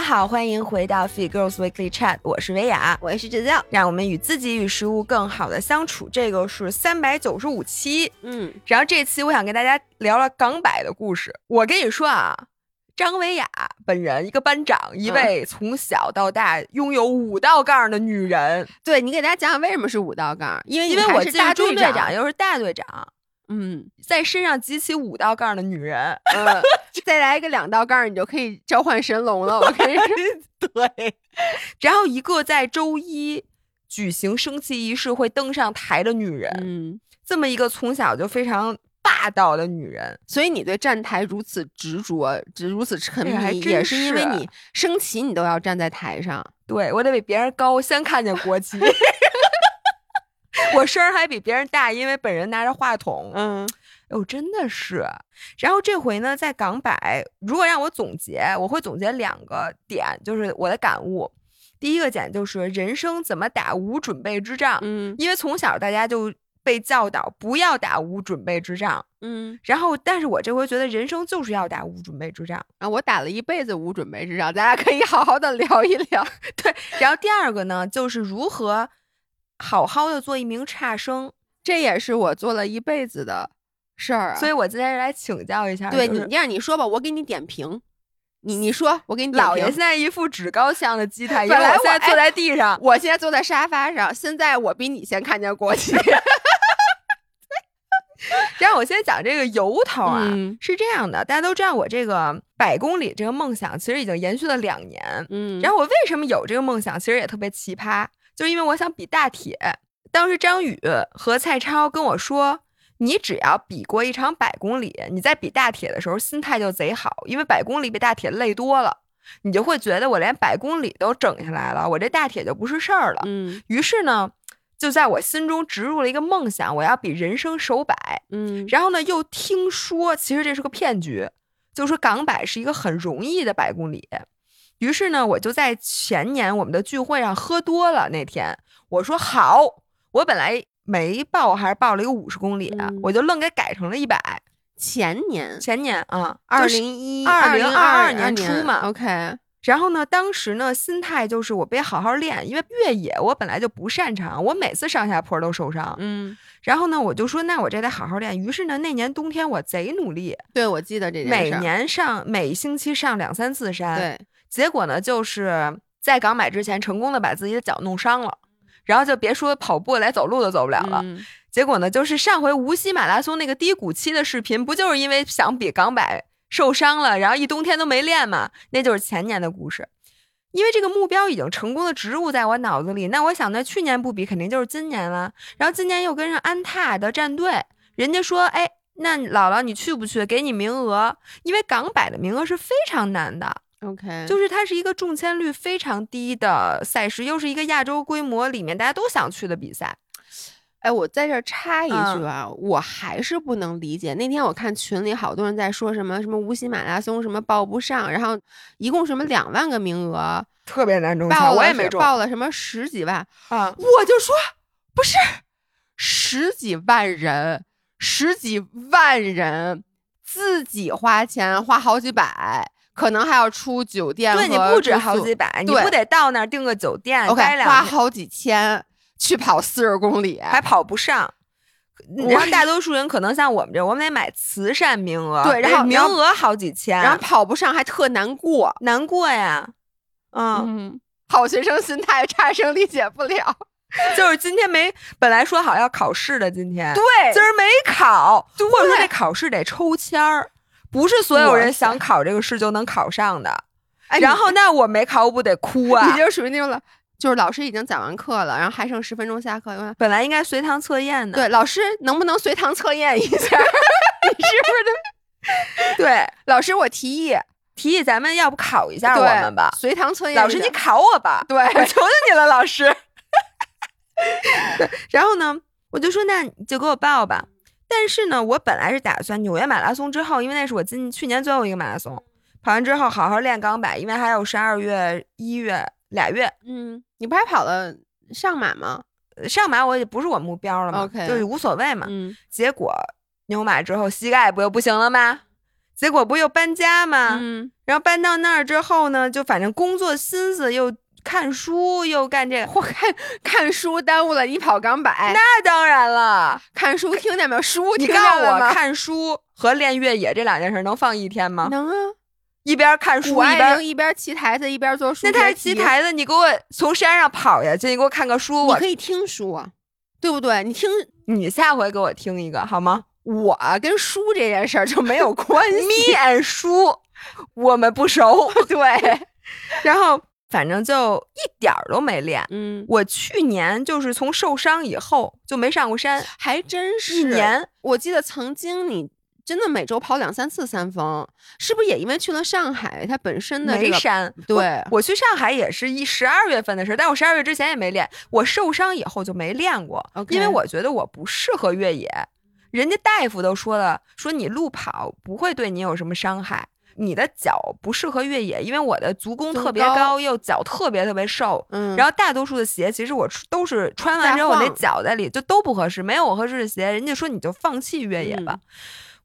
家好，欢迎回到 Fit Girls Weekly Chat，我是维雅，我也是指教，让我们与自己与食物更好的相处。这个是三百九十五期，嗯，然后这期我想跟大家聊聊港百的故事。我跟你说啊，张维雅本人一个班长，一位从小到大拥有五道杠的女人。对你给大家讲讲为什么是五道杠？因为因为我是大中队长又是大队长。嗯，在身上集齐五道杠的女人，嗯，再来一个两道杠，你就可以召唤神龙了。我跟你说，对。然后一个在周一举行升旗仪式会登上台的女人，嗯，这么一个从小就非常霸道的女人，所以你对站台如此执着，如此沉迷，也是因为你升旗你都要站在台上。对我得比别人高，先看见国旗。我声儿还比别人大，因为本人拿着话筒。嗯，哦，真的是。然后这回呢，在港百，如果让我总结，我会总结两个点，就是我的感悟。第一个点就是人生怎么打无准备之仗。嗯，因为从小大家就被教导不要打无准备之仗。嗯，然后，但是我这回觉得人生就是要打无准备之仗啊！我打了一辈子无准备之仗，咱俩可以好好的聊一聊。对。然后第二个呢，就是如何。好好的做一名差生，这也是我做了一辈子的事儿，所以我今天来请教一下。对你，让你说吧，我给你点评。你你说，我给你。老爷现在一副趾高气扬的姿态，因为我现在坐在地上，我现在坐在沙发上。现在我比你先看见国旗。让我先讲这个由头啊，是这样的，大家都知道我这个百公里这个梦想，其实已经延续了两年。嗯，然后我为什么有这个梦想，其实也特别奇葩。就因为我想比大铁，当时张宇和蔡超跟我说，你只要比过一场百公里，你在比大铁的时候心态就贼好，因为百公里比大铁累多了，你就会觉得我连百公里都整下来了，我这大铁就不是事儿了。嗯，于是呢，就在我心中植入了一个梦想，我要比人生首百。嗯，然后呢，又听说其实这是个骗局，就说港百是一个很容易的百公里。于是呢，我就在前年我们的聚会上喝多了。那天我说好，我本来没报，还是报了一个五十公里，我就愣给改成了一百。前年，前年啊，二零一二零二二年初嘛。OK。然后呢，当时呢，心态就是我别好好练，因为越野我本来就不擅长，我每次上下坡都受伤。嗯。然后呢，我就说那我这得好好练。于是呢，那年冬天我贼努力。对，我记得这件每年上每星期上两三次山。对。结果呢，就是在港买之前成功的把自己的脚弄伤了，然后就别说跑步，连走路都走不了了。结果呢，就是上回无锡马拉松那个低谷期的视频，不就是因为想比港百受伤了，然后一冬天都没练嘛？那就是前年的故事。因为这个目标已经成功的植入在我脑子里，那我想，那去年不比，肯定就是今年了。然后今年又跟上安踏的战队，人家说，哎，那姥姥你去不去？给你名额，因为港百的名额是非常难的。OK，就是它是一个中签率非常低的赛事，又是一个亚洲规模里面大家都想去的比赛。哎，我在这插一句啊，我还是不能理解。那天我看群里好多人在说什么什么无锡马拉松什么报不上，然后一共什么两万个名额，特别难中签，我也没中，报了什么十几万啊！我就说不是十几万人，十几万人自己花钱花好几百。可能还要出酒店，对你不止好几百，你不得到那儿订个酒店？OK，花好几千去跑四十公里，还跑不上。然后大多数人可能像我们这，我们得买慈善名额，对，然后名额好几千，然后跑不上还特难过，难过呀。嗯，好学生心态，差生理解不了。就是今天没，本来说好要考试的，今天对，今儿没考，或者说这考试得抽签儿。不是所有人想考这个试就能考上的，然后那我没考，我不得哭啊！你就属于那种老，就是老师已经讲完课了，然后还剩十分钟下课，本来应该随堂测验的。对，老师能不能随堂测验一下？你是不是？对，老师，我提议，提议咱们要不考一下我们吧？随堂测验。老师，你考我吧！对，我求求你了，老师。对，然后呢，我就说那你就给我报吧。但是呢，我本来是打算纽约马拉松之后，因为那是我今去年最后一个马拉松，跑完之后好好练钢板，因为还有十二月、一月俩月。嗯，你不还跑了上马吗？上马我也不是我目标了嘛就是无所谓嘛。嗯，结果牛马之后膝盖不又不行了吗？结果不又搬家吗？嗯，然后搬到那儿之后呢，就反正工作心思又看书又干这个，我看看书耽误了你跑港百，那当然了。看书听见没有？书你听告诉我，见了吗？看书和练越野这两件事能放一天吗？能啊，一边看书一边一边骑台子一边做数那学他是骑，台子，你给我从山上跑下去，你给我看个书，我你可以听书啊，对不对？你听你下回给我听一个好吗我跟书这件事儿就没有关系。？Me and 书，我们不熟。对，然后反正就一点儿都没练。嗯，我去年就是从受伤以后就没上过山，还真是一年。我记得曾经你真的每周跑两三次三峰，是不是也因为去了上海，它本身的这个没山。对我我去上海也是一十二月份的事，但我十二月之前也没练。我受伤以后就没练过因为我觉得我不适合越野。人家大夫都说了，说你路跑不会对你有什么伤害，你的脚不适合越野，因为我的足弓特别高高，又脚特别特别瘦。嗯，然后大多数的鞋，其实我都是穿完之后，我那脚在里就都不合适，没有我合适的鞋，人家说你就放弃越野吧。嗯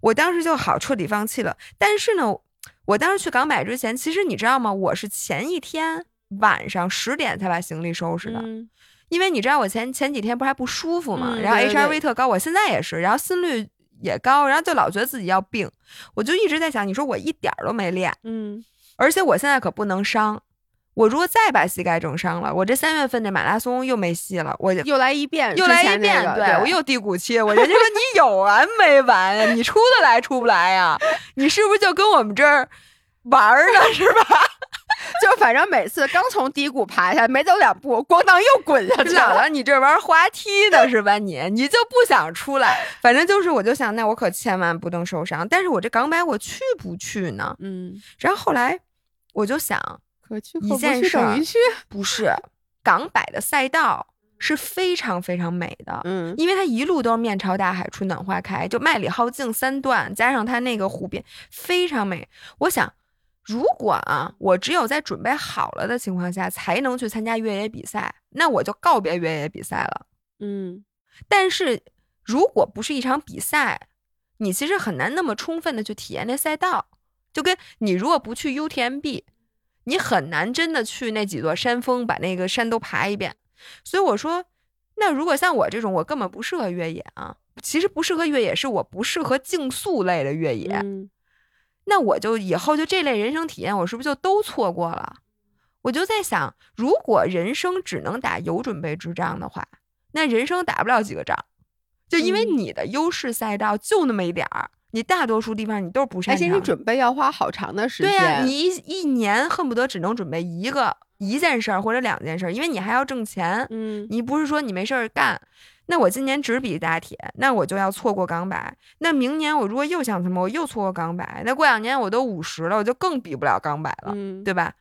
我当时就好彻底放弃了。但是呢，我当时去港买之前，其实你知道吗？我是前一天晚上十点才把行李收拾的，嗯因为你知道我前前几天不是还不舒服嘛，嗯然后 HRV 特高，我现在也是，然后心率也高，然后就老觉得自己要病，我就一直在想，你说我一点儿都没练，嗯，而且我现在可不能伤。我如果再把膝盖整伤了，我这三月份这马拉松又没戏了，我就又来一遍，又来一遍，对我又低谷期，我人家说你有完没完呀？你出得来出不来呀？你是不是就跟我们这儿玩儿呢？是吧？就反正每次刚从低谷爬下来，没走两步，咣当又滚下去了。姥姥，你这玩滑梯的是吧你？你就不想出来？反正就是，我就想，那我可千万不能受伤。但是我这港百我去不去呢？嗯，然后后来我就想，可去可不去件事儿等于去。不是港百的赛道是非常非常美的，嗯因为它一路都是面朝大海，春暖花开，就麦里浩径三段，加上它那个湖边，非常美。我想，如果啊，我只有在准备好了的情况下才能去参加越野比赛，那我就告别越野比赛了。嗯但是如果不是一场比赛，你其实很难那么充分的去体验那赛道。就跟你如果不去 UTMB，你很难真的去那几座山峰把那个山都爬一遍。所以我说，那如果像我这种，我根本不适合越野啊。其实不适合越野，是我不适合竞速类的越野。嗯那我就以后就这类人生体验，我是不是就都错过了？我就在想，如果人生只能打有准备之仗的话，那人生打不了几个仗，就因为嗯你的优势赛道就那么一点儿，你大多数地方你都是不擅而且。你准备要花好长的时间。对呀、你一一年恨不得只能准备一个一件事儿或者两件事儿，因为你还要挣钱，嗯你不是说你没事儿干。那我今年只比大铁，那我就要错过港百。那明年我如果又想什么，我又错过港百。那过两年我都五十了，我就更比不了港百了，嗯，对吧？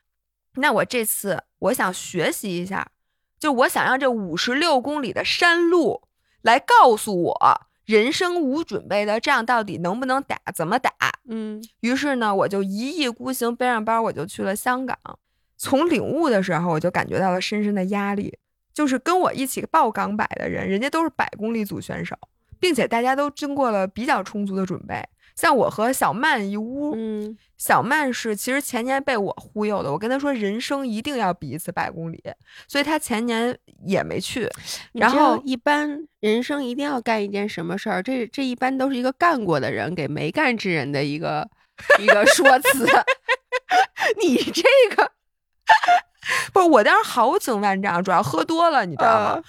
那我这次我想学习一下，就我想让这五十六公里的山路来告诉我，人生无准备的仗到底能不能打，怎么打。嗯于是呢，我就一意孤行，背上包我就去了香港。从领悟的时候，我就感觉到了深深的压力，就是跟我一起报港百的人，人家都是百公里组选手，并且大家都经过了比较充足的准备。像我和小曼一屋，嗯小曼是其实前年被我忽悠的，我跟她说人生一定要比一次百公里，所以她前年也没去。然后一般人生一定要干一件什么事儿，这这一般都是一个干过的人给没干之人的一个一个说辞。你这个不是我当时豪情万丈，主要喝多了，你知道吗？呃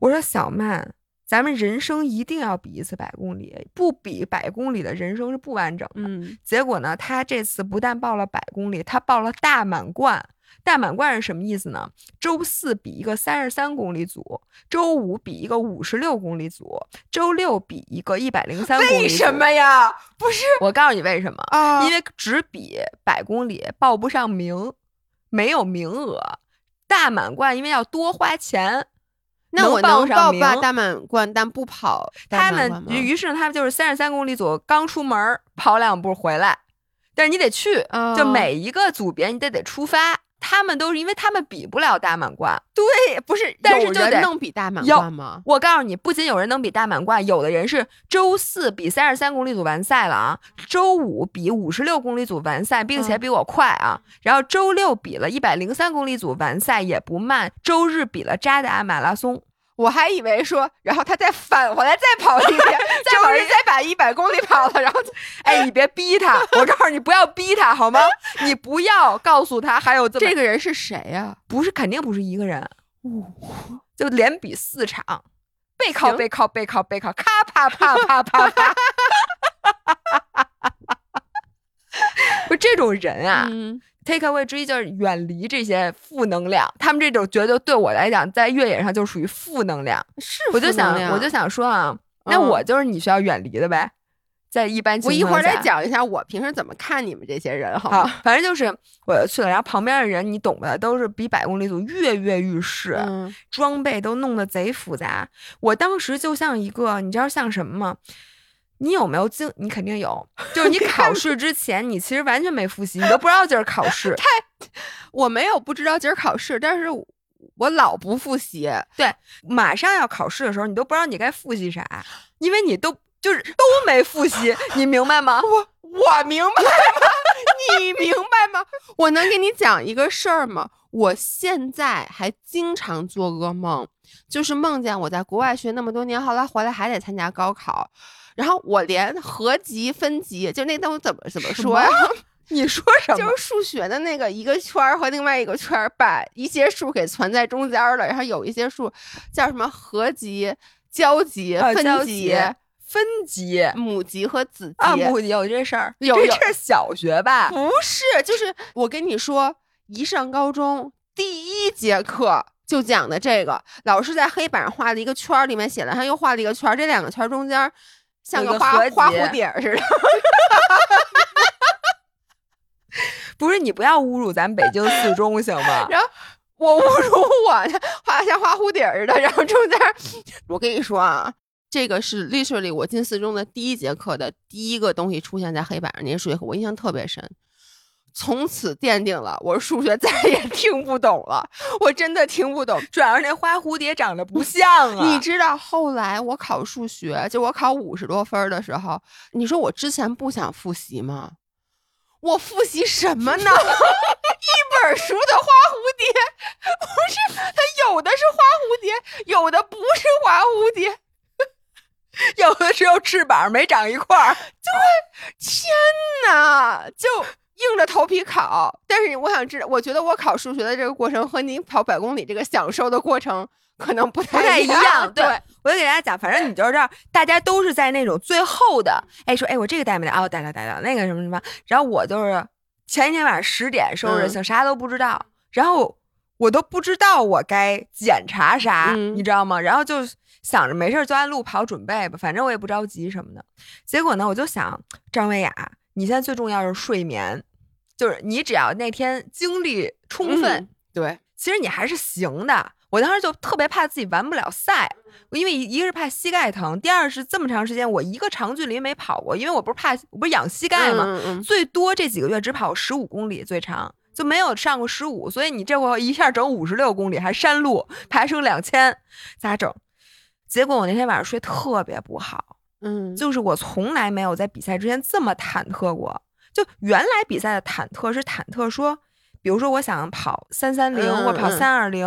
我说小曼，咱们人生一定要比一次百公里，不比百公里的人生是不完整的。嗯结果呢，他这次不但报了百公里，他报了大满贯。大满贯是什么意思呢？周四比一个三十三公里组，周五比一个五十六公里组，周六比一个一百零三公里。为什么？呀？不是我告诉你为什么，啊因为只比百公里报不上名，没有名额。大满贯因为要多花钱，那我能报上名报大大满贯，但不跑他们于于是他们就是三十三公里组，刚出门儿跑两步回来，但是你得去，就哦每一个组别你得得出发。他们都是因为他们比不了大满贯。对，不是，但是就得能比大满贯吗？我告诉你，不仅有人能比大满贯，有的人是周四比三十三公里组完赛了啊，周五比五十六公里组完赛，并且比我快啊，然后周六比了一百零三公里组完赛也不慢，周日比了扎达马拉松。我还以为说，然后他再返回来再跑一遍，再跑再把一百公里跑了，然后，哎，你别逼他，我告诉你不要逼他好吗？你不要告诉他还有这这个人是谁呀？不是，肯定不是一个人，就连比四场，背靠背靠背靠背靠，咔啪啪啪啪啪，不是这种人啊。Take away 之一就是远离这些负能量，他们这种觉得对我来讲，在越野上就属于负能量。是，我就想，我就想说啊，那我就是你需要远离的呗。在一般情况下，我一会儿再讲一下我平时怎么看你们这些人，好吗？反正就是我去了，然后旁边的人你懂的，都是比百公里组跃跃欲试，装备都弄得贼复杂。我当时就像一个，你知道像什么吗？你有没有经？你肯定有，就是你考试之前，你其实完全没复习，你都不知道今儿考试。太，我没有不知道今儿考试，但是我老不复习。对，马上要考试的时候，你都不知道你该复习啥，因为你都就是都没复习，你明白吗？我我明白吗？你明白吗？我能给你讲一个事儿吗？我现在还经常做噩梦，就是梦见我在国外学那么多年，后来回来还得参加高考。然后我连合集、分集，就那东西怎么怎么说呀？你说什么？就是数学的那个一个圈儿和另外一个圈儿，把一些数给存在中间了。然后有一些数叫什么合集、交集、分集、分集、母集和子集啊？母集有这事儿？有这是小学吧？不是，就是我跟你说，一上高中第一节课就讲的这个，老师在黑板上画了一个圈儿，里面写了，他又画了一个圈儿，这两个圈儿中间。像个花花蝴蝶似的，不是你不要侮辱咱北京四中行吗？然后我侮辱我呢，画像花蝴蝶似的，然后中间，我跟你说啊，这个是 literally 我进四中的第一节课的第一个东西出现在黑板上，那些数学课我印象特别深。从此奠定了我数学 再也听不懂了，我真的听不懂。主要是那花蝴蝶长得不像啊！你知道后来我考数学，就我考五十多分的时候，你说我之前不想复习吗？我复习什么呢？一本书的花蝴蝶，不是它有的是花蝴蝶，有的不是花蝴蝶，有的只有翅膀没长一块儿。对，天哪，就。硬着头皮考，但是我想知道，我觉得我考数学的这个过程和你跑百公里这个享受的过程可能不太一样。对，我就给大家讲，反正你就是这儿，大家都是在那种最后的，哎，说，哎，我这个带没带？哦，带了，带了。那个什么什么，然后我就是前一天晚上十点收拾，行，啥都不知道，然后我都不知道我该检查啥，你知道吗？然后就想着没事就按路跑准备吧，反正我也不着急什么的。结果呢，我就想，张维雅，你现在最重要是睡眠。就是你只要那天精力充分，对，其实你还是行的。我当时就特别怕自己完不了赛，因为一个是怕膝盖疼，第二是这么长时间我一个长距离没跑过，因为我不是怕我不是养膝盖嘛，最多这几个月只跑十五公里最长，就没有上过十五，所以你这会一下整五十六公里还山路爬升两千，咋整？结果我那天晚上睡特别不好，嗯，就是我从来没有在比赛之前这么忐忑过。就原来比赛的忐忑是忐忑，说，比如说我想跑三三零我跑三二零，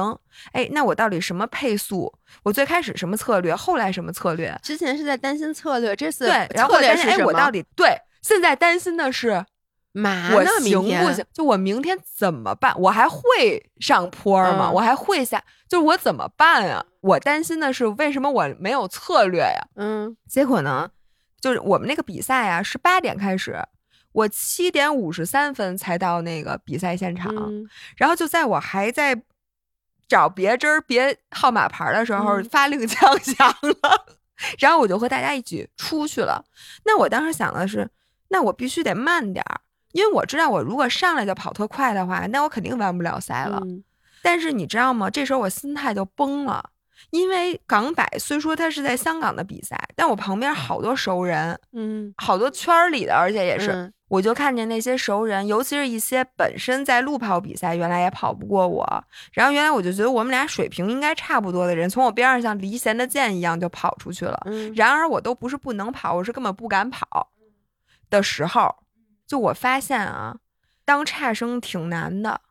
哎，那我到底什么配速？我最开始什么策略？后来什么策略？之前是在担心策略，这次对，然后担心哎，我到底对？现在担心的是，我行不行？就我明天怎么办？我还会上坡吗？我还会下？就是我怎么办啊？我担心的是为什么我没有策略呀？嗯，结果呢，就是我们那个比赛啊，是八点开始。我七点五十三分才到那个比赛现场，然后就在我还在找别针儿别号码牌的时候，发令枪响了，然后我就和大家一起出去了。那我当时想的是，那我必须得慢点儿，因为我知道我如果上来就跑特快的话，那我肯定完不了赛了。但是你知道吗？这时候我心态就崩了，因为港百虽说它是在香港的比赛，但我旁边好多熟人，嗯，好多圈儿里的，而且也是，嗯。我就看见那些熟人，尤其是一些本身在路跑比赛原来也跑不过我，然后原来我就觉得我们俩水平应该差不多的人，从我边上像离弦的箭一样就跑出去了。嗯。然而我都不是不能跑，我是根本不敢跑的时候，就我发现啊，当差生挺难的，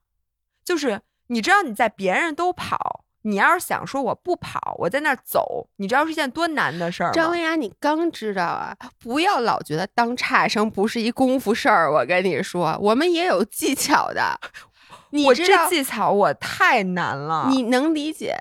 就是你知道你在别人都跑，你要是想说我不跑，我在那儿走，你知道是一件多难的事儿吗？张文雅，你刚知道啊，不要老觉得当差生不是一功夫事儿。我跟你说，我们也有技巧的。你我这技巧我太难了，你能理解，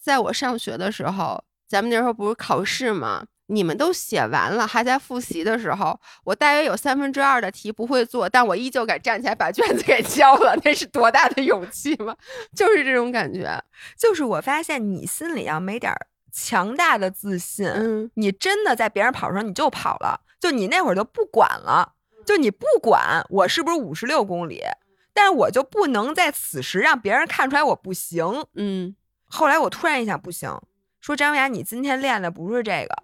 在我上学的时候，咱们那时候不是考试吗？你们都写完了，还在复习的时候，我大约有三分之二的题不会做，但我依旧敢站起来把卷子给交了，那是多大的勇气吗？就是这种感觉。就是我发现你心里要没点儿强大的自信，嗯你真的在别人跑的时候你就跑了，就你那会儿就不管了，就你不管我是不是五十六公里，但是我就不能在此时让别人看出来我不行。嗯后来我突然一想，不行，说张雅，你今天练的不是这个，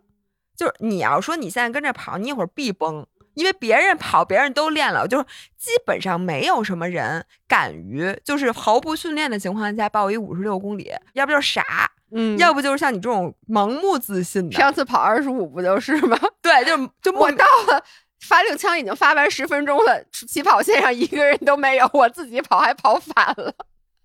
就是你要说你现在跟着跑，你一会儿必崩。因为别人跑，别人都练了，就是基本上没有什么人敢于就是毫不训练的情况下报一五十六公里，要不就是傻，嗯要不就是像你这种盲目自信的。上次跑二十五不就是吗？对，就就莫我到了发令枪已经发完十分钟了，起跑线上一个人都没有，我自己跑还跑反了。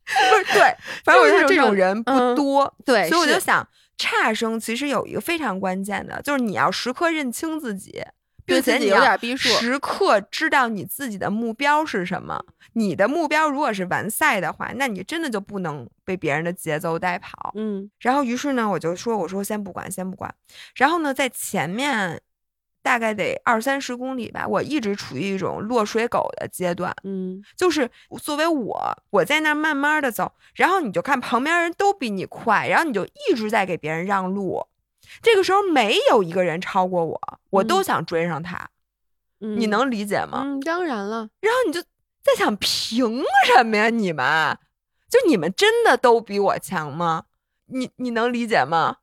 不是对，反正我觉得这就是这种种人不嗯多，对所以我就想，差生其实有一个非常关键的，就是你要时刻认清自己，并且你要点逼数时刻知道你自己的目标是什么。你的目标如果是完赛的话，那你真的就不能被别人的节奏带跑。嗯然后于是呢，我就说，我说先不管，先不管。然后呢，在前面大概得二三十公里吧，我一直处于一种落水狗的阶段。嗯就是作为我，我在那儿慢慢的走，然后你就看旁边人都比你快，然后你就一直在给别人让路。这个时候没有一个人超过我，我都嗯想追上他，嗯，你能理解吗？嗯，当然了，然后你就在想，凭什么呀？你们就你们真的都比我强吗？你你能理解吗？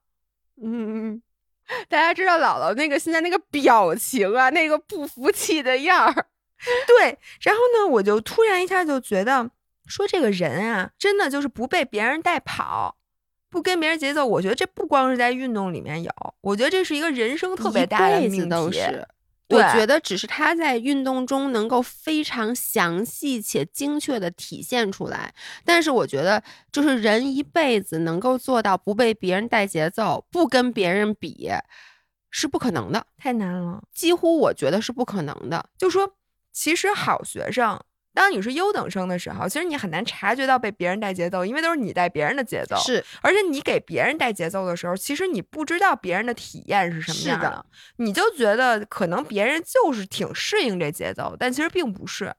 嗯嗯，大家知道姥姥那个现在那个表情啊，那个不服气的样儿，对，然后呢，我就突然一下就觉得，说这个人啊，真的就是不被别人带跑，不跟别人节奏。我觉得这不光是在运动里面有，我觉得这是一个人生特别大的命题。都是。对我觉得只是他在运动中能够非常详细且精确的体现出来，但是我觉得就是人一辈子能够做到不被别人带节奏，不跟别人比，是不可能的，太难了。几乎我觉得是不可能的。就说，其实好学生，当你是优等生的时候，其实你很难察觉到被别人带节奏，因为都是你带别人的节奏。是，而且你给别人带节奏的时候，其实你不知道别人的体验是什么是样的你就觉得可能别人就是挺适应这节奏，但其实并不是。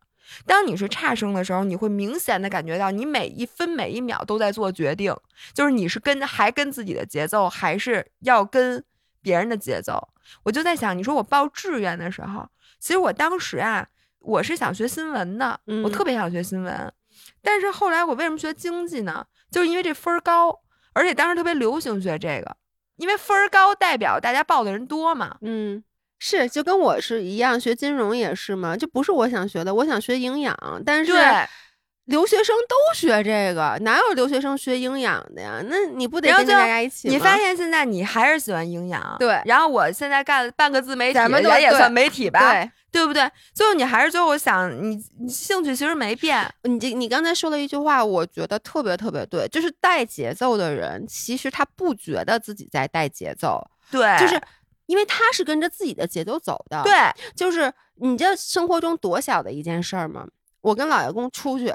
当你是差生的时候，你会明显的感觉到你每一分每一秒都在做决定，就是你是跟还跟自己的节奏，还是要跟别人的节奏。我就在想，你说我报志愿的时候，其实我当时啊，我是想学新闻的，我嗯特别想学新闻，但是后来我为什么学经济呢？就是因为这分儿高，而且当时特别流行学这个，因为分儿高代表大家报的人多嘛。嗯，是，就跟我是一样，学金融也是嘛，这不是我想学的，我想学营养，但是对，留学生都学这个，哪有留学生学营养的呀？那你不得跟着大家一起吗？你发现现在你还是喜欢营养，对然后我现在干了半个自媒体，咱们也算媒体吧，对对不对？最后你还是最后我想你，你兴趣其实没变，你这你刚才说了一句话，我觉得特别特别对，就是带节奏的人，其实他不觉得自己在带节奏，对，就是因为他是跟着自己的节奏走的。，对，就是你这生活中多小的一件事儿嘛。我跟老爷公出去，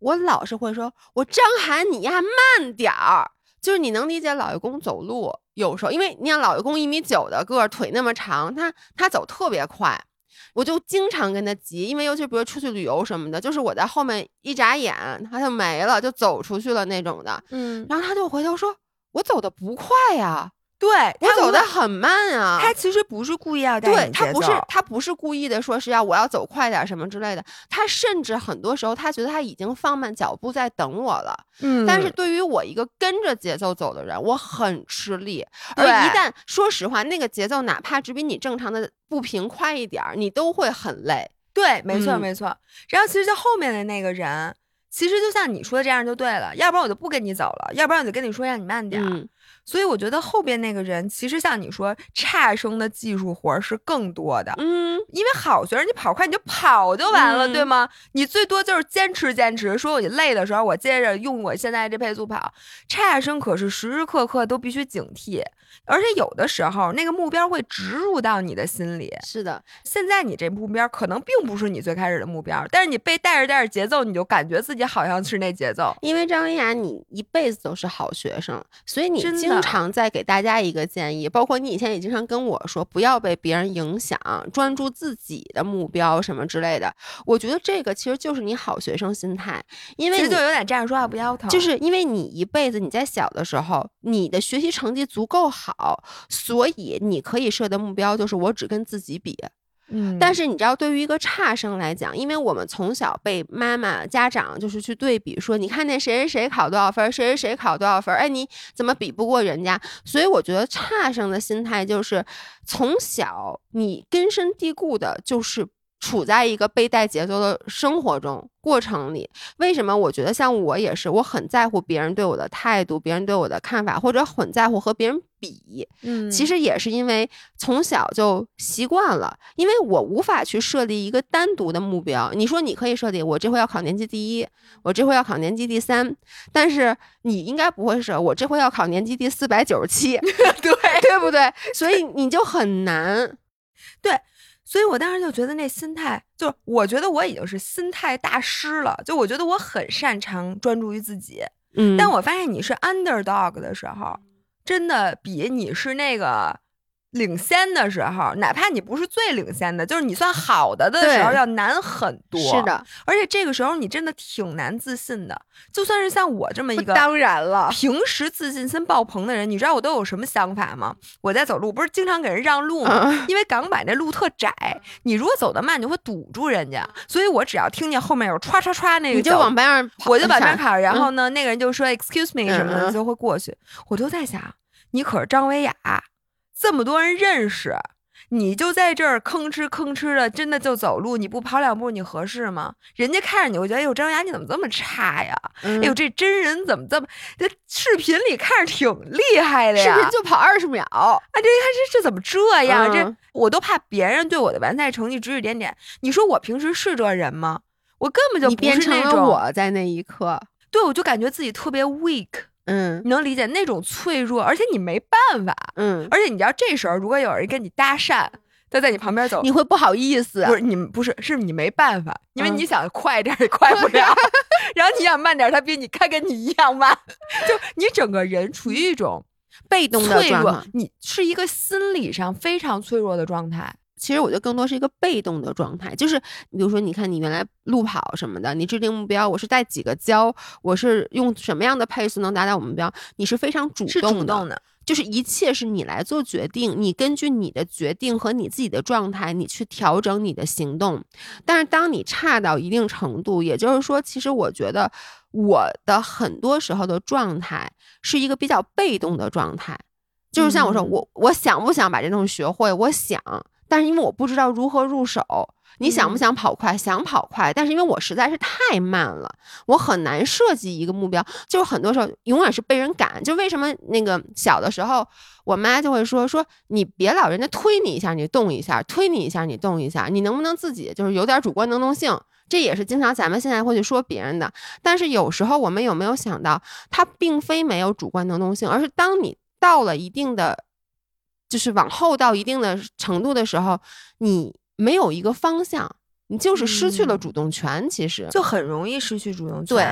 我老是会说：“我张涵，你呀慢点儿。”就是你能理解老爷公走路有时候，因为你看老爷公一米九的个儿，腿那么长，他他走特别快，我就经常跟他急，因为尤其比如出去旅游什么的，就是我在后面一眨眼他就没了，就走出去了那种的。嗯，然后他就回头说：“我走的不快呀。”对我走的很慢啊。他其实不是故意要带对他不是他不是故意的，说是要我要走快点什么之类的。他甚至很多时候他觉得他已经放慢脚步在等我了。嗯，但是对于我一个跟着节奏走的人，我很吃力。而一旦说实话，那个节奏哪怕只比你正常的步频快一点儿，你都会很累。对，没错没错。然后其实就后面的那个人，其实就像你说的这样就对了，要不然我就不跟你走了，要不然我就跟你说让你慢点。所以我觉得后边那个人其实像你说差生的技术活是更多的，嗯，因为好学生你跑快你就跑就完了，对吗？你最多就是坚持坚持，说你累的时候我接着用我现在这配速跑。差生可是时时刻刻都必须警惕。而且有的时候，那个目标会植入到你的心里。是的，现在你这目标可能并不是你最开始的目标，但是你被带着带着节奏，你就感觉自己好像是那节奏。因为张文雅，你一辈子都是好学生，所以你经常在给大家一个建议，包括你以前也经常跟我说，不要被别人影响，专注自己的目标什么之类的。我觉得这个其实就是你好学生心态，因为其实就有点站着说话不腰疼，就是因为你一辈子你在小的时候，你的学习成绩足够好。好，所以你可以设的目标就是我只跟自己比，嗯。但是你知道，对于一个差生来讲，因为我们从小被妈妈、家长就是去对比，说你看那谁谁谁考多少分，谁谁谁考多少分，哎，你怎么比不过人家？所以我觉得差生的心态就是从小你根深蒂固的，就是。处在一个被带节奏的生活中过程里，为什么我觉得像我也是，我很在乎别人对我的态度，别人对我的看法，或者很在乎和别人比。嗯，其实也是因为从小就习惯了，因为我无法去设立一个单独的目标。你说你可以设立，我这回要考年级第一，我这回要考年级第三，但是你应该不会设，我这回要考年级第四百九十七，对对不对？所以你就很难，对。所以我当时就觉得那心态，就我觉得我已经是心态大师了。就我觉得我很擅长专注于自己，嗯。但我发现你是 underdog 的时候，真的比你是那个。领先的时候，哪怕你不是最领先的，就是你算好的的时候，要难很多。是的，而且这个时候你真的挺难自信的。就算是像我这么一 个当然了，平时自信心爆棚的人，你知道我都有什么想法吗？我在走路不是经常给人让路吗？因为港版那路特窄，你如果走得慢，你就会堵住人家。所以我只要听见后面有歘歘歘那个，你就往边上，我就往边跑。然后呢，那个人就说 “excuse me” 什么的，就会过去。我都在想，你可是张维雅。这么多人认识，你就在这儿吭哧吭哧的，真的就走路，你不跑两步，你合适吗？人家看着你，我觉得，哎呦，张雅你怎么这么差呀？哎呦，这真人怎么这么？这视频里看着挺厉害的呀，视频就跑二十秒，啊，这看这这怎么这样？这我都怕别人对我的完赛成绩指指点点。你说我平时是这人吗？我根本就不是那种。我在那一刻，对我就感觉自己特别 weak。嗯，你能理解那种脆弱，而且你没办法，嗯，而且你知道这时候如果有人跟你搭讪，他在你旁边走，你会不好意思，不是你不是是你没办法，因为你想快点也快不了，然后你想慢点，他比你开跟你一样慢，就你整个人处于一种被动的脆弱，你是一个心理上非常脆弱的状态。其实我觉得更多是一个被动的状态，就是比如说，你看你原来路跑什么的，你制定目标，我是带几个胶，我是用什么样的配速能达到我目标，你是非常主动的，就是一切是你来做决定，你根据你的决定和你自己的状态，你去调整你的行动。但是当你差到一定程度，也就是说，其实我觉得我的很多时候的状态是一个比较被动的状态，就是像我说，我我想不想把这东西学会，我想。但是因为我不知道如何入手，你想不想跑快？想跑快，但是因为我实在是太慢了，我很难设计一个目标。就是很多时候永远是被人赶。就为什么那个小的时候，我妈就会说说你别老人家推你一下你动一下，推你一下你动一下，你能不能自己就是有点主观能动性？这也是经常咱们现在会去说别人的。但是有时候我们有没有想到，他并非没有主观能动性，而是当你到了一定的。就是往后到一定的程度的时候，你没有一个方向，你就是失去了主动权，其实就很容易失去主动权。对。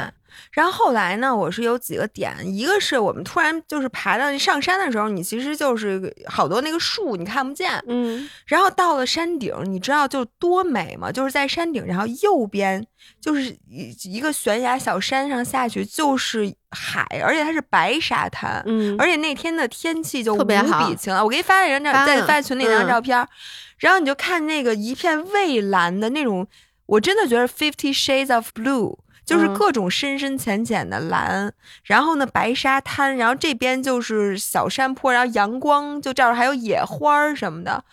然后后来呢，我是有几个点，一个是我们突然就是爬到上山的时候，你其实就是好多那个树你看不见，嗯。然后到了山顶，你知道就多美吗？就是在山顶，然后右边就是一一个悬崖小山上下去，就是海，而且它是白沙滩，嗯，而且那天的天气就无特别好比晴朗。我给你发一张照，发了在发群里那张嗯照片儿，然后你就看那个一片蔚蓝的那种，我真的觉得 Fifty Shades of Blue。就是嗯各种深深浅浅的蓝，然后呢白沙滩，然后这边就是小山坡，然后阳光就照着，还有野花儿什么的。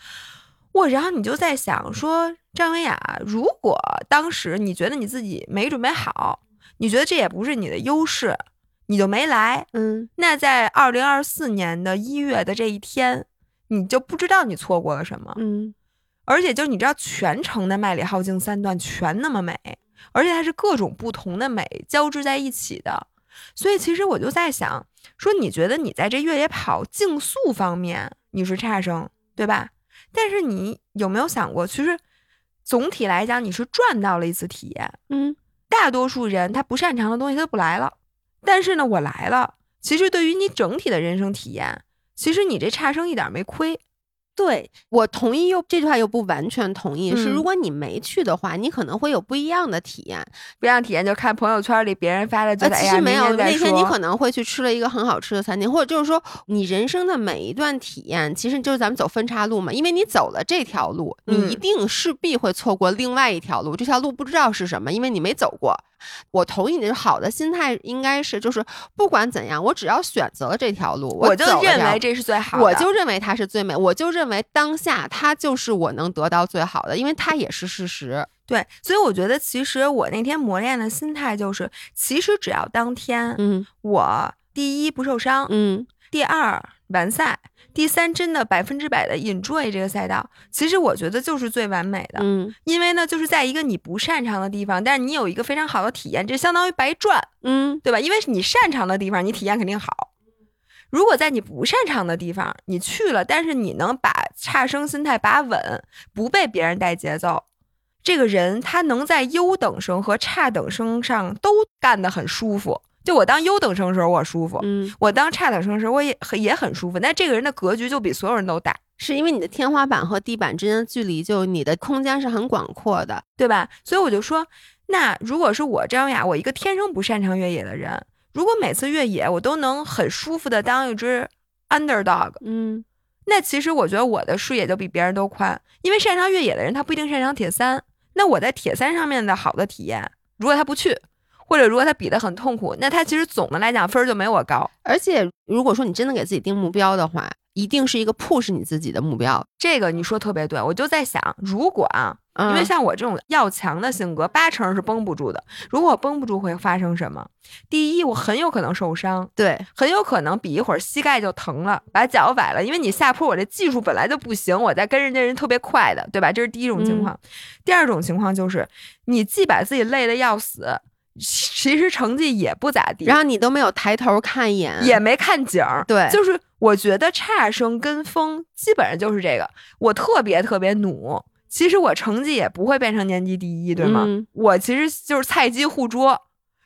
我然后你就在想说，张文雅，如果当时你觉得你自己没准备好，你觉得这也不是你的优势，你就没来，嗯那在二零二四年的一月的这一天，你就不知道你错过了什么，嗯而且就是你知道全程的麦里浩径三段全那么美，而且它是各种不同的美交织在一起的，所以其实我就在想，说你觉得你在这越野跑竞速方面你是差生，对吧？但是你有没有想过，其实总体来讲你是赚到了一次体验，嗯大多数人他不擅长的东西他就不来了，但是呢，我来了。其实对于你整体的人生体验，其实你这差生一点没亏。对我同意又这句话又不完全同意，是嗯如果你没去的话，你可能会有不一样的体验。不一样体验就看朋友圈里别人发的，其实没有，天那天你可能会去吃了一个很好吃的餐厅，或者就是说你人生的每一段体验，其实就是咱们走分叉路嘛。因为你走了这条路，你一嗯定势必会错过另外一条路，这条路不知道是什么，因为你没走过。我同意你的好的心态应该是，就是不管怎样，我只要选择了这条路，我就认为这是最好的。我就认为它是最美，我就认为当下它就是我能得到最好的，因为它也是事实。对，所以我觉得其实我那天磨练的心态就是，其实只要当天嗯我第一不受伤，嗯第二完赛，第三真的百分之百的 enjoy 这个赛道，其实我觉得就是最完美的。嗯因为呢，就是在一个你不擅长的地方，但是你有一个非常好的体验，这相当于白赚。嗯对吧？因为你擅长的地方，你体验肯定好。如果在你不擅长的地方，你去了，但是你能把差生心态把稳，不被别人带节奏，这个人他能在优等生和差等生上都干得很舒服。就我当优等生时候我舒服，嗯，我当差等生时候我也很也很舒服。那这个人的格局就比所有人都大，是因为你的天花板和地板之间的距离，就你的空间是很广阔的。对吧？所以我就说，那如果是我张雅，我一个天生不擅长越野的人，如果每次越野我都能很舒服的当一只 underdog，嗯。那其实我觉得我的视野就比别人都宽，因为擅长越野的人他不一定擅长铁三，那我在铁三上面的好的体验，如果他不去，或者如果他比得很痛苦，那他其实总的来讲分儿就没我高。而且如果说你真的给自己定目标的话，一定是一个 push 你自己的目标。这个你说特别对，我就在想，如果啊，嗯因为像我这种要强的性格，八成是绷不住的。如果我绷不住，会发生什么？第一，我很有可能受伤，对，很有可能比一会儿膝盖就疼了，把脚崴了。因为你下坡，我这技术本来就不行，我在跟人家人特别快的，对吧？这是第一种情况。第二种情况就是，你既把自己累得要死，其实成绩也不咋地，然后你都没有抬头看一眼，也没看景儿。对就是我觉得差生跟风基本上就是这个。我特别特别努，其实我成绩也不会变成年级第一，对吗？嗯我其实就是菜鸡互啄，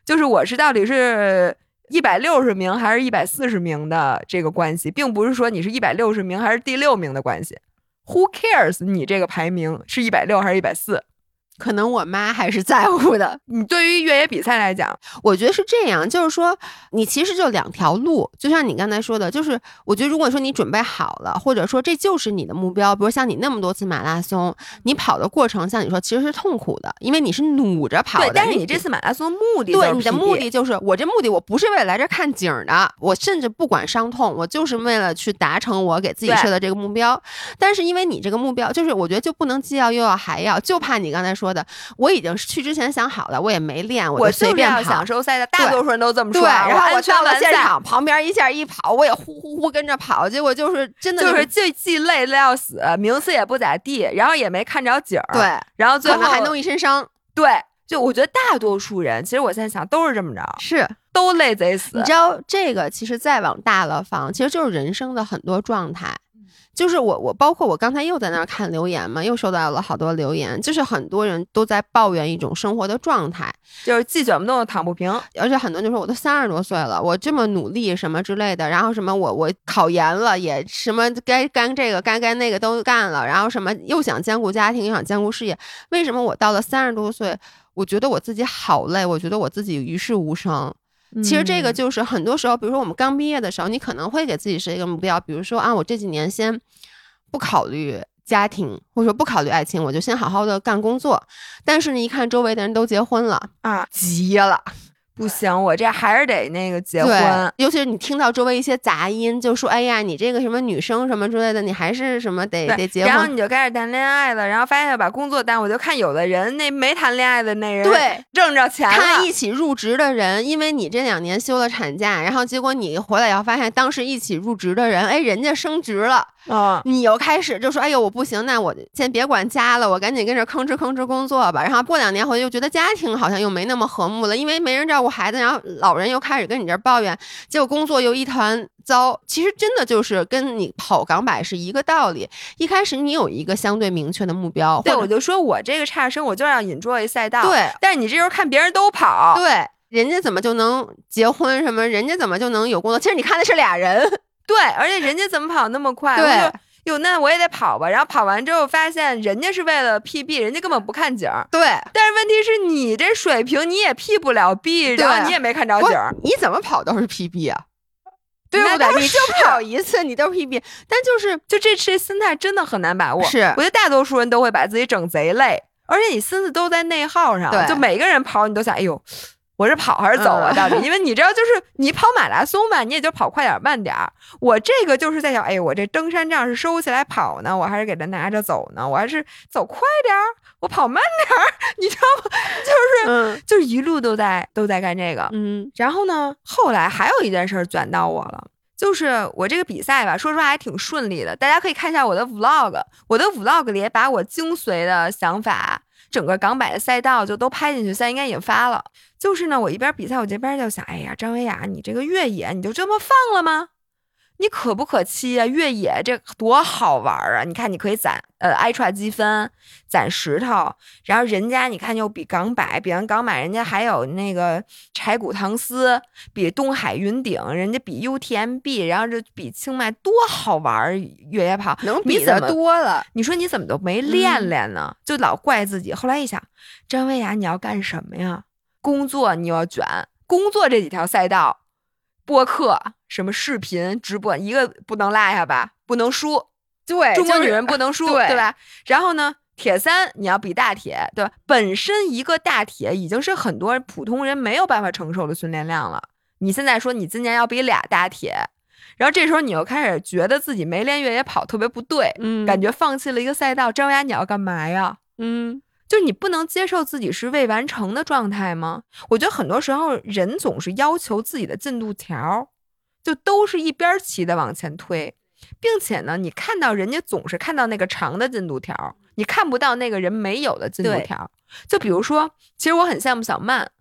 就是我是到底是。一百六十名还是一百四十名的这个关系，并不是说你是一百六十名还是第六名的关系。Who cares？你这个排名是一百六还是一百四？可能我妈还是在乎的。你对于越野比赛来讲，我觉得是这样，就是说你其实就两条路，就像你刚才说的，就是我觉得如果说你准备好了，或者说这就是你的目标，比如像你那么多次马拉松，你跑的过程，像你说其实是痛苦的，因为你是努着跑的。对，但是你这次马拉松目的对你的目的就是我这目的，我不是为了来这儿看景儿的，我甚至不管伤痛，我就是为了去达成我给自己设的这个目标。但是因为你这个目标，就是我觉得就不能既要又要还要，就怕你刚才说的，我已经是去之前想好了，我也没练，我就随便跑享。受赛的，大多数人都这么说对，啊。然后我到了完现场，旁边一下一跑，我也呼呼呼跟着跑，结果就是真的就是既既累累要死，名次也不咋地，然后也没看着景儿，，对，然后最后还弄一身伤。对，就我觉得大多数人，其实我现在想都是这么着，是，都累贼死你。知道这个其实再往大了放，其实就是人生的很多状态。就是我我包括我刚才又在那儿看留言嘛，又收到了好多留言，就是很多人都在抱怨一种生活的状态，就是既卷不动又躺不平，而且很多人就说我都三十多岁了，我这么努力什么之类的，然后什么我我考研了也什么该干这个该干那个都干了，然后什么又想兼顾家庭又想兼顾事业，为什么我到了三十多岁，我觉得我自己好累，我觉得我自己于事无成。其实这个就是很多时候，比如说我们刚毕业的时候，你可能会给自己设一个目标，比如说啊，我这几年先不考虑家庭，或者说不考虑爱情，我就先好好的干工作。但是你，一看周围的人都结婚了啊，急了。不行，我这还是得那个结婚。尤其是你听到周围一些杂音，就说：“哎呀，你这个什么女生什么之类的，你还是什么得得结婚。”然后你就开始谈恋爱了，然后发现要把工作耽误。就看有的人那没谈恋爱的那人，对，挣着钱了。看一起入职的人，因为你这两年休了产假，然后结果你回来以后发现，当时一起入职的人，哎，人家升职了。啊，你又开始就说，哎呦，我不行，那我先别管家了，我赶紧跟着吭哧吭哧工作吧。然后过两年回去，又觉得家庭好像又没那么和睦了，因为没人照顾孩子，然后老人又开始跟你这抱怨，结果工作又一团糟。其实真的就是跟你跑港百是一个道理。一开始你有一个相对明确的目标，对，我就说我这个差生，我就要引做一赛道。对，但是你这时候看别人都跑，对，人家怎么就能结婚什么？人家怎么就能有工作？其实你看的是俩人。对，而且人家怎么跑那么快？对，哟，那我也得跑吧。然后跑完之后发现，人家是为了 PB，人家根本不看景儿。对，但是问题是你这水平你也 P 不了 B，然后你也没看着景儿。你怎么跑都是 PB 啊？对不对？你就跑一次，你都是 PB。但就是就这这心态真的很难把握。是，我觉得大多数人都会把自己整贼累，而且你心思都在内耗上。对，就每个人跑，你都想，哎呦。我是跑还是走啊？到底，因为你知道，就是你跑马拉松吧，你也就跑快点慢点儿。我这个就是在想，哎，我这登山杖是收起来跑呢，我还是给它拿着走呢？我还是走快点儿，我跑慢点儿，你知道吗？就是就是一路都在都在干这个。嗯，然后呢，后来还有一件事卷到我了，就是我这个比赛吧，说实话还挺顺利的。大家可以看一下我的 vlog，我的 vlog 里把我精髓的想法。整个港百的赛道就都拍进去，现在应该也发了。就是呢，我一边比赛，我这边就想，哎呀，张维亚，你这个越野你就这么放了吗？你可不可期啊？越野这多好玩啊！你看，你可以攒呃 r a 积分，攒石头，然后人家你看又比港百，比完港百，人家还有那个柴谷唐斯，比东海云顶，人家比 UTMB，然后这比清迈，多好玩！越野跑能比的多了。你说你怎么都没练练呢？就老怪自己。后来一想，张薇雅，你要干什么呀？工作你要卷，工作这几条赛道。播客什么视频直播一个不能落下吧，不能输。对，中国女人不能输，对吧？然后呢，铁三你要比大铁，对吧？本身一个大铁已经是很多普通人没有办法承受的训练量了。你现在说你今年要比俩大铁，然后这时候你又开始觉得自己没练越野跑特别不对，嗯，感觉放弃了一个赛道。张牙，你要干嘛呀？嗯。就你不能接受自己是未完成的状态吗？我觉得很多时候人总是要求自己的进度条，就都是一边齐的往前推，并且呢，你看到人家总是看到那个长的进度条，你看不到那个人没有的进度条。就比如说，其实我很羡慕小曼，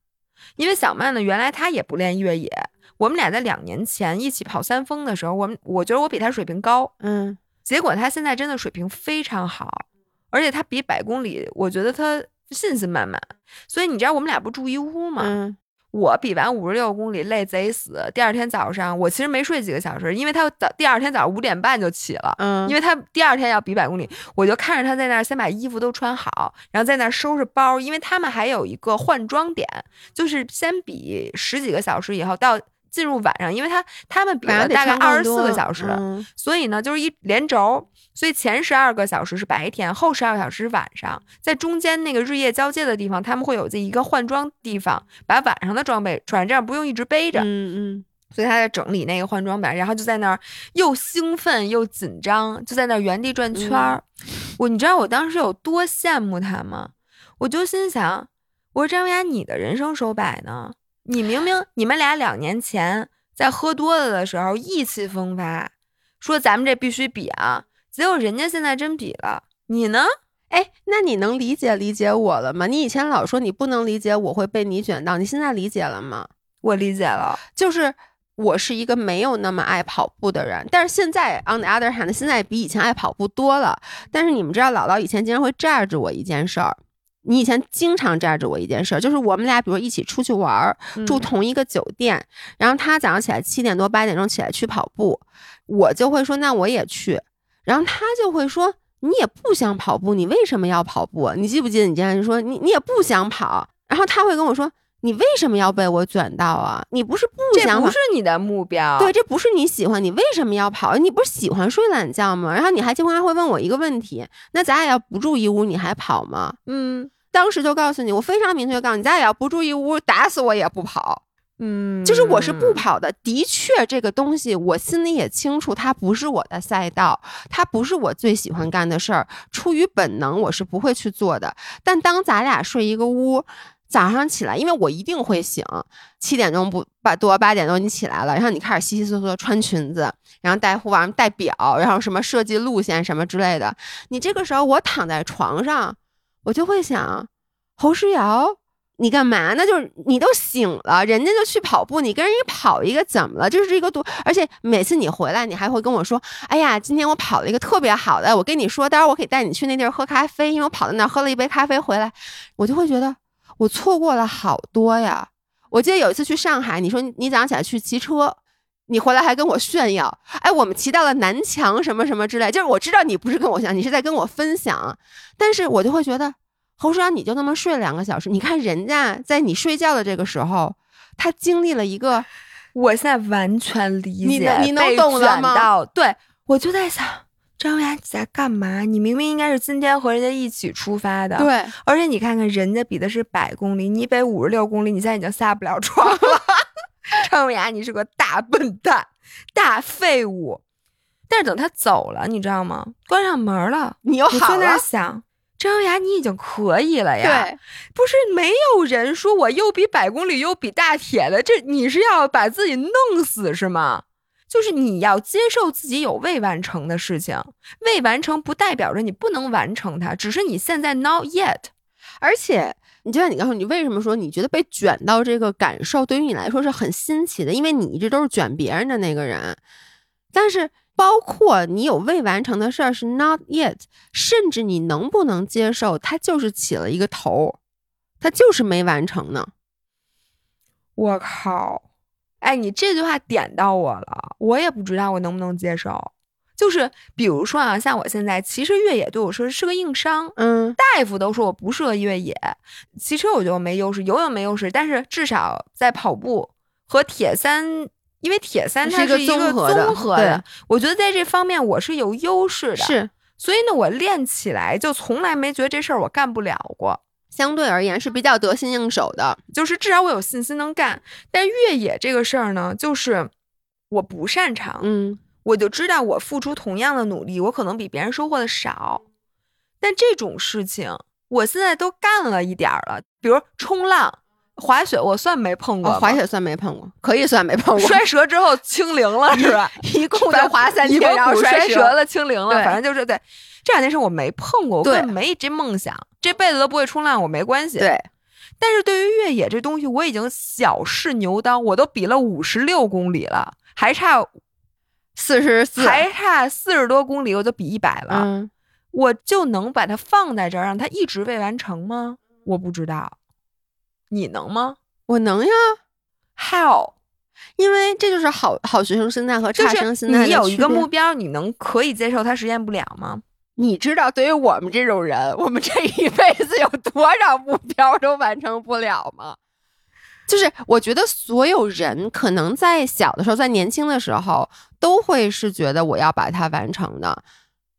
因为小曼呢，原来她也不练越野，我们俩在两年前一起跑三峰的时候，我们我觉得我比她水平高，嗯，结果她现在真的水平非常好。而且他比百公里，我觉得他信心满满。所以你知道我们俩不住一屋吗？嗯。我比完五十六公里累贼死，第二天早上我其实没睡几个小时，因为他早第二天早上五点半就起了。嗯。因为他第二天要比百公里，我就看着他在那儿先把衣服都穿好，然后在那儿收拾包，因为他们还有一个换装点，就是先比十几个小时以后到进入晚上，因为他他们比了大概二十四个小时，所以呢就是一连轴。所以前十二个小时是白天，后十二个小时是晚上，在中间那个日夜交接的地方，他们会有这一个换装地方，把晚上的装备穿，这样不用一直背着。嗯嗯。所以他在整理那个换装板，然后就在那儿又兴奋又紧张，就在那儿原地转圈儿。我，你知道我当时有多羡慕他吗？我就心想，我说张文雅，你的人生手摆呢？你明明你们俩两年前在喝多了的时候意气风发，说咱们这必须比啊。结果人家现在真比了，你呢？哎，那你能理解理解我了吗？你以前老说你不能理解我会被你卷到，你现在理解了吗？我理解了，就是我是一个没有那么爱跑步的人，但是现在 on the other hand，现在比以前爱跑步多了。但是你们知道，姥姥以前经常会炸着我一件事儿，你以前经常炸着我一件事儿，就是我们俩比如一起出去玩儿，住同一个酒店，然后他早上起来七点多八点钟起来去跑步，我就会说那我也去。然后他就会说：“你也不想跑步，你为什么要跑步？你记不记得你经常说你你也不想跑？”然后他会跟我说：“你为什么要被我卷到啊？你不是不想这不是你的目标。对，这不是你喜欢，你为什么要跑？你不是喜欢睡懒觉吗？然后你还经常会问我一个问题：那咱俩要不住一屋，你还跑吗？嗯，当时就告诉你，我非常明确告诉你，咱俩要不住一屋，打死我也不跑。嗯，就是我是不跑的。的确，这个东西我心里也清楚，它不是我的赛道，它不是我最喜欢干的事儿。出于本能，我是不会去做的。但当咱俩睡一个屋。早上起来，因为我一定会醒，七点钟不八多八点钟你起来了，然后你开始稀稀嗦嗦穿裙子，然后戴护腕、戴表，然后什么设计路线什么之类的。你这个时候我躺在床上，我就会想，侯诗瑶，你干嘛呢？就是你都醒了，人家就去跑步，你跟人家跑一个怎么了？就是一个多，而且每次你回来，你还会跟我说，哎呀，今天我跑了一个特别好的，我跟你说，待会儿我可以带你去那地儿喝咖啡，因为我跑到那儿喝了一杯咖啡回来，我就会觉得。我错过了好多呀！我记得有一次去上海，你说你早上起来去骑车，你回来还跟我炫耀，哎，我们骑到了南墙什么什么之类。就是我知道你不是跟我讲，你是在跟我分享，但是我就会觉得，侯书阳你就那么睡两个小时，你看人家在你睡觉的这个时候，他经历了一个，我现在完全理解，你能懂了吗？对，我就在想。张雅，你在干嘛？你明明应该是今天和人家一起出发的。对，而且你看看，人家比的是百公里，你比五十六公里，你现在已经下不了床了。张雅，你是个大笨蛋，大废物。但是等他走了，你知道吗？关上门了，你又好了。在想，张雅，你已经可以了呀。对，不是没有人说我又比百公里又比大铁的，这你是要把自己弄死是吗？就是你要接受自己有未完成的事情，未完成不代表着你不能完成它，只是你现在 not yet。而且，你就像你刚说你为什么说你觉得被卷到这个感受对于你来说是很新奇的，因为你一直都是卷别人的那个人。但是，包括你有未完成的事儿是 not yet，甚至你能不能接受它就是起了一个头，它就是没完成呢？我靠！哎，你这句话点到我了，我也不知道我能不能接受。就是比如说啊，像我现在，其实越野对我说是个硬伤，嗯，大夫都说我不适合越野。骑车我觉得没优势，游泳没优势，但是至少在跑步和铁三，因为铁三它是一个综合的，我觉得在这方面我是有优势的。是，所以呢，我练起来就从来没觉得这事儿我干不了过。相对而言是比较得心应手的，就是至少我有信心能干。但越野这个事儿呢，就是我不擅长，嗯，我就知道我付出同样的努力，我可能比别人收获的少。但这种事情我现在都干了一点儿了，比如冲浪、滑雪，我算没碰过。滑雪算没碰过，可以算没碰过。摔折之后清零了是吧？一共就滑三天，然后摔折了清零了，反正就是对。这两件事我没碰过，我根本没这梦想，这辈子都不会冲浪，我没关系。对，但是对于越野这东西，我已经小试牛刀，我都比了五十六公里了，还差四十四，还差四十多公里，我就比一百了。嗯，我就能把它放在这儿，让它一直未完成吗？我不知道，你能吗？我能呀。How？因为这就是好好学生心态和差生心态。你有一个目标，你能可以接受它实现不了吗？你知道，对于我们这种人，我们这一辈子有多少目标都完成不了吗？就是我觉得所有人可能在小的时候，在年轻的时候，都会是觉得我要把它完成的，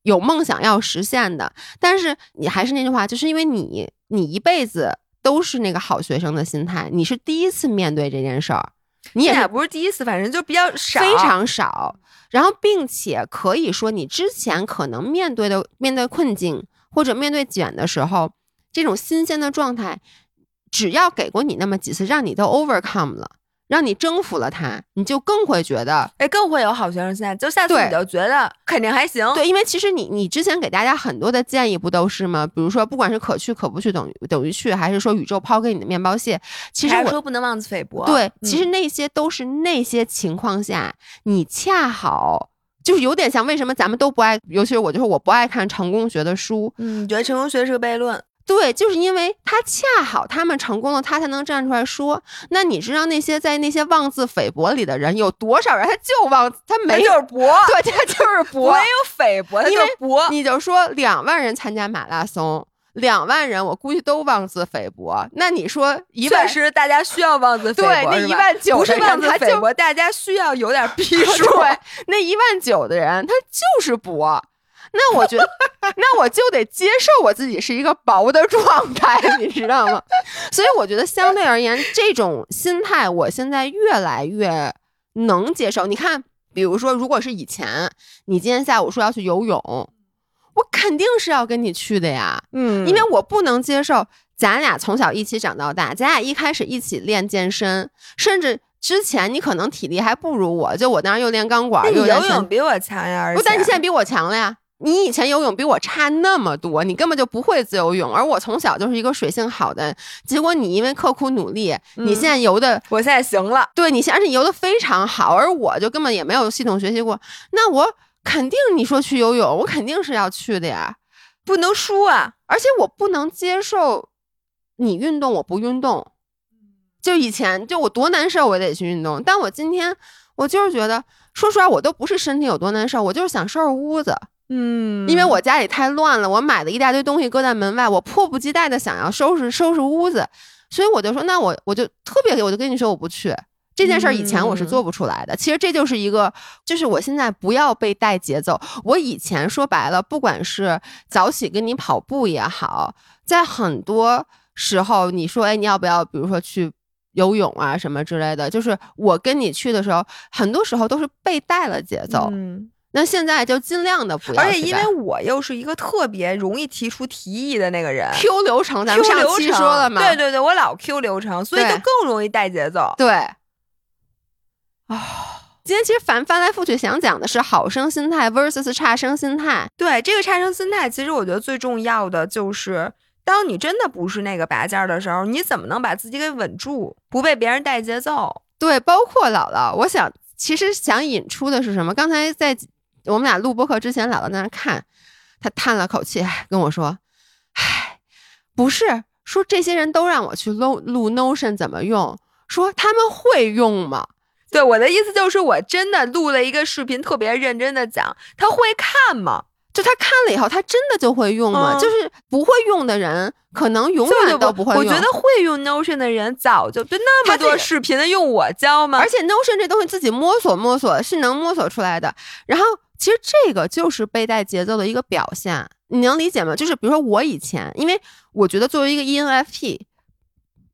有梦想要实现的。但是你还是那句话，就是因为你，你一辈子都是那个好学生的心态，你是第一次面对这件事儿，你也不是第一次，反正就比较少，非常少。然后，并且可以说，你之前可能面对的面对困境或者面对卷的时候，这种新鲜的状态，只要给过你那么几次，让你都 overcome 了。让你征服了他，你就更会觉得，哎，更会有好学生心态。就下次你就觉得肯定还行。对，因为其实你你之前给大家很多的建议不都是吗？比如说，不管是可去可不去等于等于去，还是说宇宙抛给你的面包屑，其实我说不能妄自菲薄。对，其实那些都是那些情况下，你恰好就是有点像为什么咱们都不爱，尤其是我，就是我不爱看成功学的书。嗯，你觉得成功学是个悖论。对，就是因为他恰好他们成功了，他才能站出来说。那你知道那些在那些妄自菲薄里的人有多少人？他就妄，他没有博，对，他就是 博，没有菲薄，他就是博。你就说两万人参加马拉松，两万人，我估计都妄自菲薄。那你说一万，确实大家需要妄自菲薄，对，那一万九不是妄自菲薄，大家需要有点逼 数。对，那一万九的人他就是薄。那我觉得，那我就得接受我自己是一个薄的状态，你知道吗？所以我觉得相对而言，这种心态我现在越来越能接受。你看，比如说，如果是以前，你今天下午说要去游泳，我肯定是要跟你去的呀，嗯，因为我不能接受咱俩从小一起长到大，咱俩一开始一起练健身，甚至之前你可能体力还不如我，就我当时又练钢管，又游泳比我强呀，不，但你现在比我强了呀。你以前游泳比我差那么多，你根本就不会自由泳，而我从小就是一个水性好的。结果你因为刻苦努力，你现在游的，我现在行了。对你，而且你游的非常好，而我就根本也没有系统学习过。那我肯定你说去游泳，我肯定是要去的呀，不能输啊！而且我不能接受你运动我不运动。就以前就我多难受，我得去运动。但我今天我就是觉得，说实话，我都不是身体有多难受，我就是想收拾屋子。嗯，因为我家里太乱了，我买了一大堆东西搁在门外，我迫不及待的想要收拾收拾屋子，所以我就说，那我我就特别，我就跟你说我不去这件事儿。以前我是做不出来的，其实这就是一个，就是我现在不要被带节奏。我以前说白了，不管是早起跟你跑步也好，在很多时候你说，哎，你要不要，比如说去游泳啊什么之类的，就是我跟你去的时候，很多时候都是被带了节奏。嗯。那现在就尽量的不要，而且因为我又是一个特别容易提出提议的那个人，Q 流程咱们上期说了嘛，对对对，我老 Q 流程，所以就更容易带节奏。对，啊，今天其实翻翻来覆去想讲的是好生心态 versus 差生心态。对，这个差生心态，其实我觉得最重要的就是，当你真的不是那个拔尖的时候，你怎么能把自己给稳住，不被别人带节奏？对，包括姥姥，我想其实想引出的是什么？刚才在。我们俩录播课之前，姥姥在那看，他叹了口气，跟我说：“唉，不是说这些人都让我去录录 Notion 怎么用？说他们会用吗？对我的意思就是，我真的录了一个视频，特别认真的讲，他会看吗？就他看了以后，他真的就会用吗？就是不会用的人，可能永远都不会用。我觉得会用 Notion 的人，早就就那么多视频的用我教吗？而且 Notion 这东西自己摸索摸索是能摸索出来的，然后。”其实这个就是被带节奏的一个表现，你能理解吗？就是比如说我以前，因为我觉得作为一个 ENFP，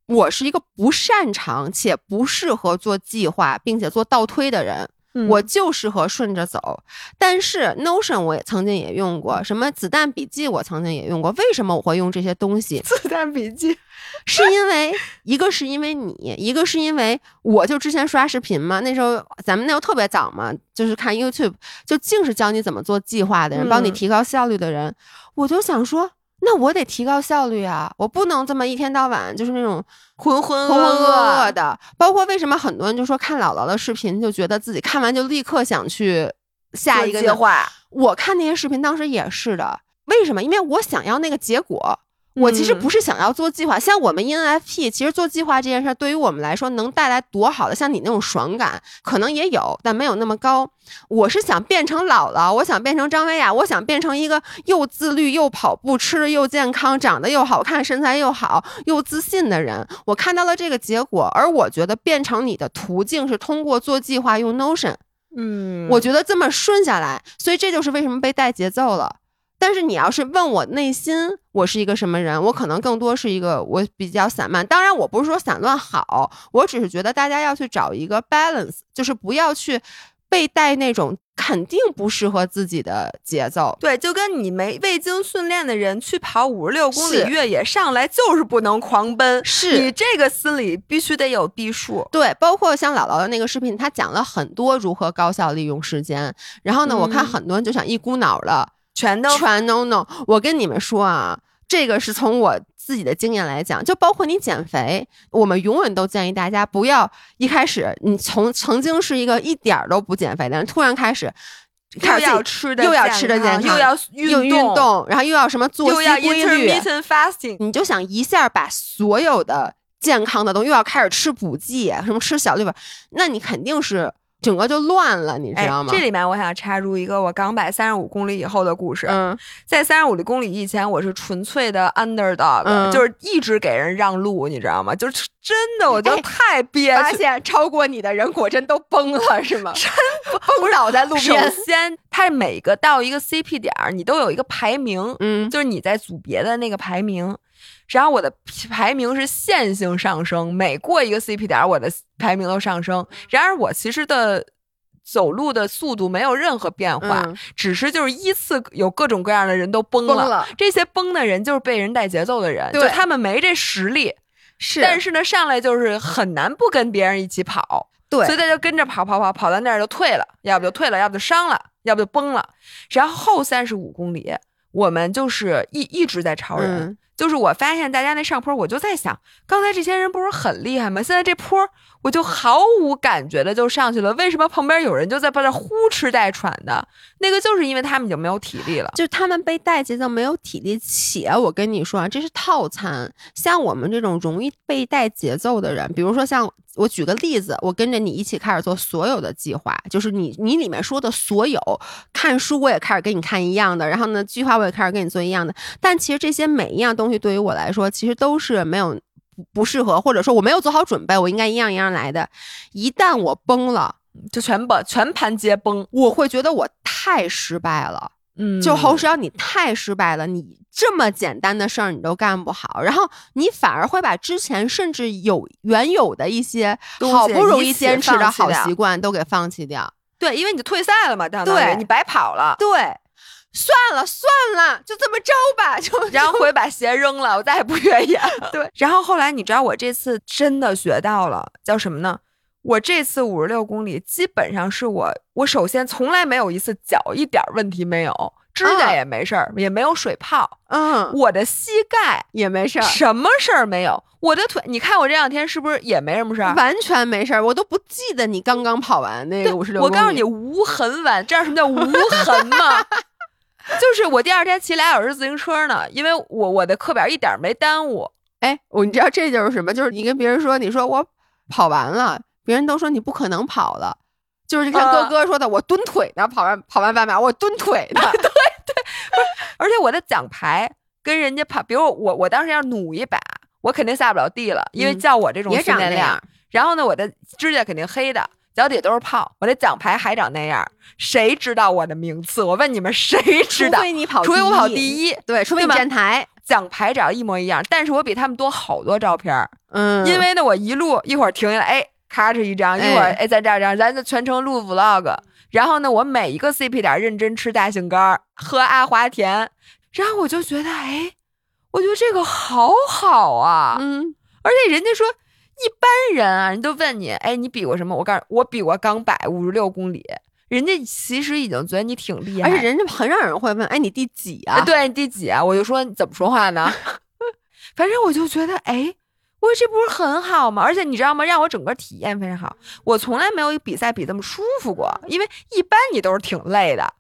我是一个不擅长且不适合做计划并且做倒推的人。我就适合顺着走，但是 Notion 我也曾经也用过，什么子弹笔记我曾经也用过。为什么我会用这些东西？子弹笔记是因为一个是因为你，一个是因为我就之前刷视频嘛，那时候咱们那时候特别早嘛，就是看 YouTube，就净是教你怎么做计划的人，帮你提高效率的人，我就想说。那我得提高效率啊！我不能这么一天到晚就是那种浑浑浑噩噩的。包括为什么很多人就说看姥姥的视频就觉得自己看完就立刻想去下一个计划。我看那些视频当时也是的。为什么？因为我想要那个结果。我其实不是想要做计划，像我们 ENFP，其实做计划这件事儿对于我们来说能带来多好的，像你那种爽感，可能也有，但没有那么高。我是想变成姥姥，我想变成张薇娅，我想变成一个又自律又跑步，吃的又健康，长得又好看，身材又好，又自信的人。我看到了这个结果，而我觉得变成你的途径是通过做计划用 Notion。嗯，我觉得这么顺下来，所以这就是为什么被带节奏了。但是你要是问我内心我是一个什么人，我可能更多是一个我比较散漫。当然，我不是说散乱好，我只是觉得大家要去找一个 balance，就是不要去被带那种肯定不适合自己的节奏。对，就跟你没未经训练的人去跑五十六公里越野，上来就是不能狂奔。是你这个心里必须得有逼数。对，包括像姥姥的那个视频，他讲了很多如何高效利用时间。然后呢，我看很多人就想一股脑的。全都全都 no，我跟你们说啊，这个是从我自己的经验来讲，就包括你减肥，我们永远都建议大家不要一开始你从曾经是一个一点儿都不减肥的人，突然开始又要吃的又要吃的健康，又要又运动，然后又要什么作息规律，你就想一下把所有的健康的东西又要开始吃补剂，什么吃小绿本，那你肯定是。整个就乱了，你知道吗？这里面我想插入一个我刚摆三十五公里以后的故事。嗯，在三十五公里以前，我是纯粹的 underdog，就是一直给人让路，你知道吗？就是真的，我觉得太憋屈。发现超过你的人果真都崩了，是吗？真崩倒在路边。首先，它每个到一个 CP 点儿，你都有一个排名，嗯，就是你在组别的那个排名。然后我的排名是线性上升，每过一个 CP 点，我的排名都上升。然而我其实的走路的速度没有任何变化，只是就是依次有各种各样的人都崩了。这些崩的人就是被人带节奏的人，就他们没这实力。是，但是呢，上来就是很难不跟别人一起跑。对，所以他就跟着跑跑跑，跑到那儿就退了，要不就退了，要不就伤了，要不就崩了。然后后三十五公里，我们就是一一直在超人。就是我发现大家那上坡，我就在想，刚才这些人不是很厉害吗？现在这坡我就毫无感觉的就上去了，为什么旁边有人就在把那呼哧带喘的？那个就是因为他们已经没有体力了，就他们被带节奏没有体力。且我跟你说啊，这是套餐，像我们这种容易被带节奏的人，比如说像。我举个例子，我跟着你一起开始做所有的计划，就是你你里面说的所有，看书我也开始跟你看一样的，然后呢，计划我也开始跟你做一样的。但其实这些每一样都东西对于我来说，其实都是没有不不适合，或者说我没有做好准备，我应该一样一样来的。一旦我崩了，就全崩，全盘皆崩，我会觉得我太失败了。嗯，就侯石瑶，你太失败了，你这么简单的事儿你都干不好，然后你反而会把之前甚至有原有的一些好不容易坚持的好习惯都给放弃掉。对，因为你就退赛了嘛，对，你白跑了。对，算了算了，就这么着吧，就然后回把鞋扔了，我再也不越野了。对，然后后来你知道我这次真的学到了，叫什么呢？我这次五十六公里，基本上是我，我首先从来没有一次脚一点问题没有，指甲也没事儿，也没有水泡，嗯，我的膝盖也没事儿，什么事儿没有，我的腿，你看我这两天是不是也没什么事儿？完全没事儿，我都不记得你刚刚跑完那个五十六公里。我告诉你，无痕完，知道什么叫无痕吗？就是我第二天骑俩小时自行车呢，因为我我的课表一点没耽误。哎，我你知道这就是什么？就是你跟别人说，你说我跑完了。别人都说你不可能跑了，就是你看哥哥说的，我蹲腿呢，跑完跑完半马，我蹲腿呢。对对，而且我的奖牌跟人家跑，比如我我当时要努一把，我肯定下不了地了，因为叫我这种训练量。然后呢，我的指甲肯定黑的，脚底都是泡，我的奖牌还长那样，谁知道我的名次？我问你们，谁知道？除非你跑，除非我跑第一，对，除非你站台，奖牌长一模一样，但是我比他们多好多照片。嗯，因为呢，我一路一会儿停下来，哎。咔哧一张，一会儿哎再这样这样，咱就全程录 vlog。然后呢，我每一个 CP 点认真吃大杏干，喝阿华田。然后我就觉得，哎，我觉得这个好好啊。嗯，而且人家说一般人啊，人都问你，哎，你比过什么？我告诉我比过钢百五十六公里。人家其实已经觉得你挺厉害，而且人家很少人会问，哎，你第几啊？对，你第几啊？我就说你怎么说话呢？反正我就觉得，哎。我这不是很好吗？而且你知道吗？让我整个体验非常好。我从来没有比赛比这么舒服过，因为一般你都是挺累的，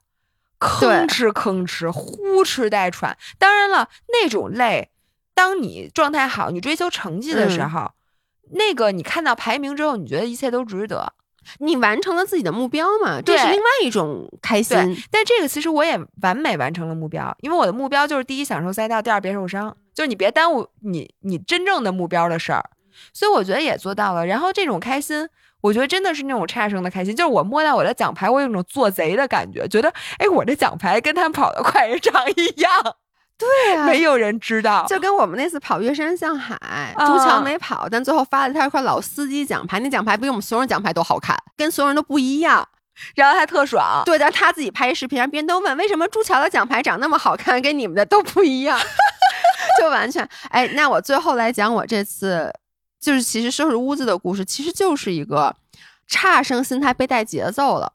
吭哧吭哧，呼哧带喘。当然了，那种累，当你状态好，你追求成绩的时候，那个你看到排名之后，你觉得一切都值得。你完成了自己的目标嘛？这是另外一种开心。但这个其实我也完美完成了目标，因为我的目标就是第一享受赛道，第二别受伤。就是你别耽误你你真正的目标的事儿，所以我觉得也做到了。然后这种开心，我觉得真的是那种差生的开心，就是我摸到我的奖牌，我有种做贼的感觉，觉得哎，我这奖牌跟他们跑得快人长一样。对啊，没有人知道，就跟我们那次跑岳山向海，朱桥没跑，但最后发了他一块老司机奖牌，那奖牌比我们所有人奖牌都好看，跟所有人都不一样，然后他特爽。对，但是他自己拍视频，让别人都问为什么朱桥的奖牌长那么好看，跟你们的都不一样。就完全哎，那我最后来讲我这次就是其实收拾屋子的故事，其实就是一个差生心态被带节奏了。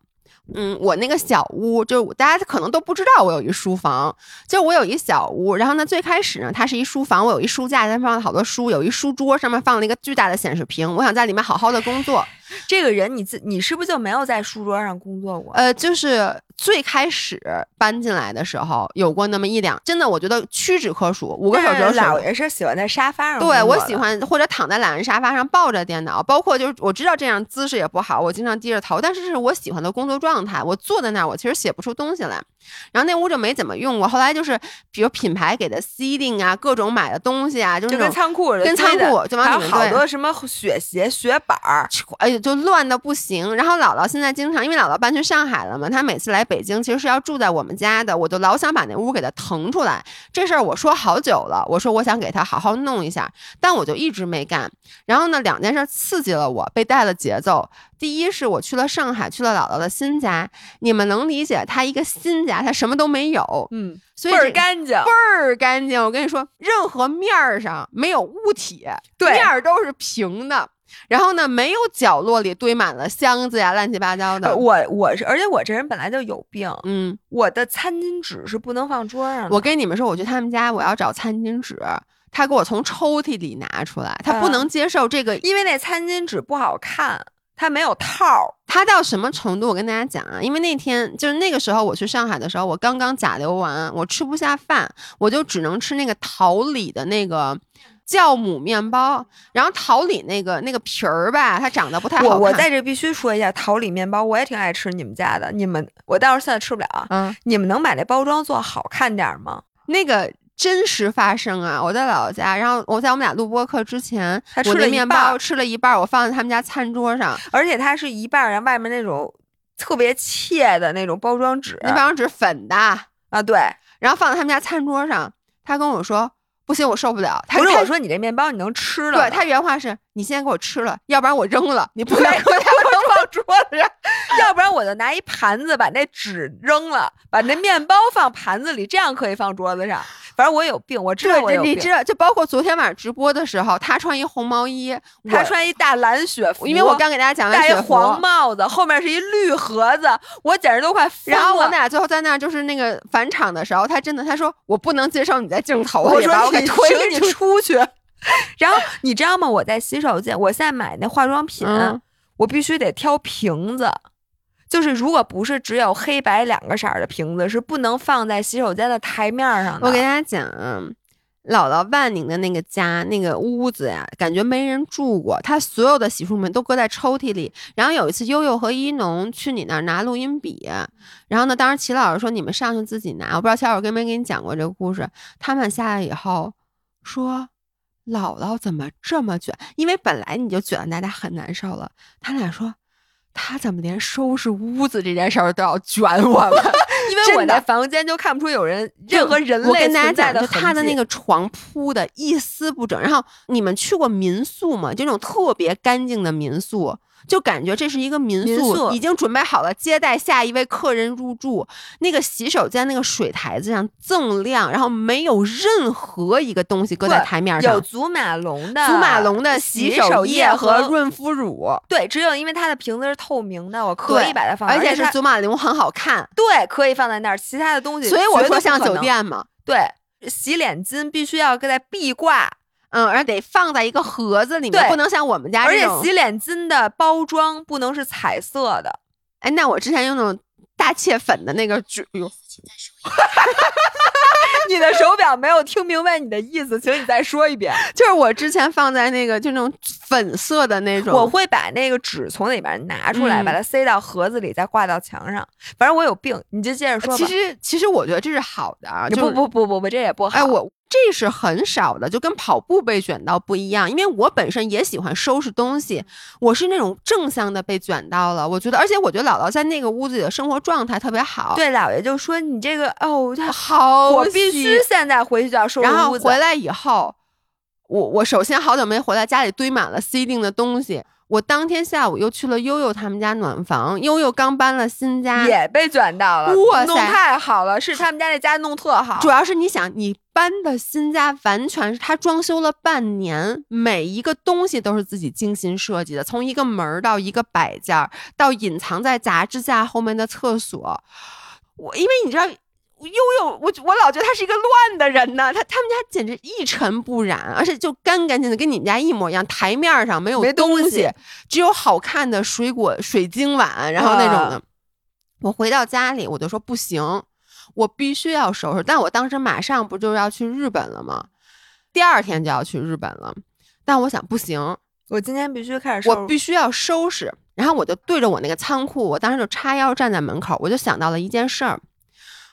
嗯，我那个小屋，就大家可能都不知道我有一书房，就我有一小屋。然后呢，最开始呢，它是一书房，我有一书架，上放了好多书，有一书桌，上面放了一个巨大的显示屏，我想在里面好好的工作。这个人，你自你是不是就没有在书桌上工作过？呃，就是最开始搬进来的时候，有过那么一两，真的，我觉得屈指可数，五个手指头。老爷是喜欢在沙发上，对我喜欢或者躺在懒人沙发上抱着电脑，包括就是我知道这样姿势也不好，我经常低着头，但是是我喜欢的工作状态。我坐在那儿，我其实写不出东西来。然后那屋就没怎么用过，后来就是比如品牌给的 seeding 啊，各种买的东西啊，就是跟仓库似的，跟仓库就往里面好多什么雪鞋、雪板儿，哎呀，就乱的不行。然后姥姥现在经常，因为姥姥搬去上海了嘛，她每次来北京其实是要住在我们家的，我就老想把那屋给她腾出来。这事儿我说好久了，我说我想给她好好弄一下，但我就一直没干。然后呢，两件事刺激了我，被带了节奏。第一是我去了上海，去了姥姥的新家，你们能理解她一个新家，她什么都没有，嗯，倍儿干净，倍儿干净。我跟你说，任何面儿上没有物体，对，面儿都是平的。然后呢，没有角落里堆满了箱子呀，乱七八糟的。我我是，而且我这人本来就有病，嗯，我的餐巾纸是不能放桌上的。我跟你们说，我去他们家，我要找餐巾纸，他给我从抽屉里拿出来，他不能接受这个，因为那餐巾纸不好看。它没有套，它到什么程度？我跟大家讲啊，因为那天就是那个时候我去上海的时候，我刚刚甲流完，我吃不下饭，我就只能吃那个桃李的那个酵母面包。然后桃李那个那个皮儿吧，它长得不太好看。我我在这必须说一下，桃李面包我也挺爱吃你们家的。你们我到时候现在吃不了啊。嗯，你们能把那包装做好看点吗？那个。真实发生啊！我在姥姥家，然后我在我们俩录播课之前，他吃了面包，吃了一半，我放在他们家餐桌上，而且它是一半，然后外面那种特别切的那种包装纸，那包装纸粉的啊，对，然后放在他们家餐桌上，他跟我说。不行，我受不了。不是我说你这面包你能吃了？对他原话是：你现在给我吃了，要不然我扔了。你不能 放桌子上，要不然我就拿一盘子把那纸扔了，把那面包放盘子里，这样可以放桌子上。反正我有病，我知道我有病。你知道，就包括昨天晚上直播的时候，他穿一红毛衣，他穿一大蓝雪服，因为我刚给大家讲完，戴黄帽子，后面是一绿盒子，我简直都快疯了。然后我们俩最后在那儿就是那个返场的时候，他真的他说我不能接受你在镜头，我说你推你出去。然后你知道吗？我在洗手间，我现在买那化妆品，我必须得挑瓶子。就是如果不是只有黑白两个色儿的瓶子，是不能放在洗手间的台面上的。我给大家讲，姥姥万宁的那个家那个屋子呀，感觉没人住过。他所有的洗漱品都搁在抽屉里。然后有一次悠悠和一农去你那儿拿录音笔，然后呢，当时齐老师说你们上去自己拿。我不知道齐老师跟没给你讲过这个故事。他们下来以后说，姥姥怎么这么卷？因为本来你就卷，大家很难受了。他俩说。他怎么连收拾屋子这件事儿都要卷我们？因为我在房间就看不出有人任何人类我跟大家讲，就他的那个床铺的一丝不整。然后你们去过民宿吗？就那种特别干净的民宿。就感觉这是一个民宿，已经准备好了接待下一位客人入住。那个洗手间那个水台子上锃亮，然后没有任何一个东西搁在台面上。有祖马龙的祖马龙的洗手液和润肤乳。对，只有因为它的瓶子是透明的，我可以把它放，而且是祖马龙很好看。对，可以放在那儿。其他的东西，所以我说像酒店嘛。对，洗脸巾必须要搁在壁挂。嗯，而得放在一个盒子里面，不能像我们家而且洗脸巾的包装不能是彩色的。哎，那我之前用那种大切粉的那个，哎呦。你的手表没有听明白你的意思，请你再说一遍。就是我之前放在那个就那种粉色的那种，我会把那个纸从里边拿出来，把它塞到盒子里，再挂到墙上。反正我有病，你就接着说吧。其实，其实我觉得这是好的啊。不不不不不，这也不好。哎，我。这是很少的，就跟跑步被卷到不一样。因为我本身也喜欢收拾东西，我是那种正向的被卷到了。我觉得，而且我觉得姥姥在那个屋子里的生活状态特别好。对，姥爷就说你这个哦，好，我必须现在回去就要收拾屋子。然后回来以后，我我首先好久没回来，家里堆满了 C 定的东西。我当天下午又去了悠悠他们家暖房，悠悠刚搬了新家，也被卷到了。哇塞，太好了，是他们家那家弄特好。主要是你想，你搬的新家完全是他装修了半年，每一个东西都是自己精心设计的，从一个门到一个摆件，到隐藏在杂志架后面的厕所。我因为你知道。悠悠，我我老觉得他是一个乱的人呢。他他们家简直一尘不染，而且就干干净净，跟你们家一模一样。台面上没有东西，只有好看的水果水晶碗，然后那种的。我回到家里，我就说不行，我必须要收拾。但我当时马上不就要去日本了吗？第二天就要去日本了，但我想不行，我今天必须开始收拾，我必须要收拾。然后我就对着我那个仓库，我当时就叉腰站在门口，我就想到了一件事儿。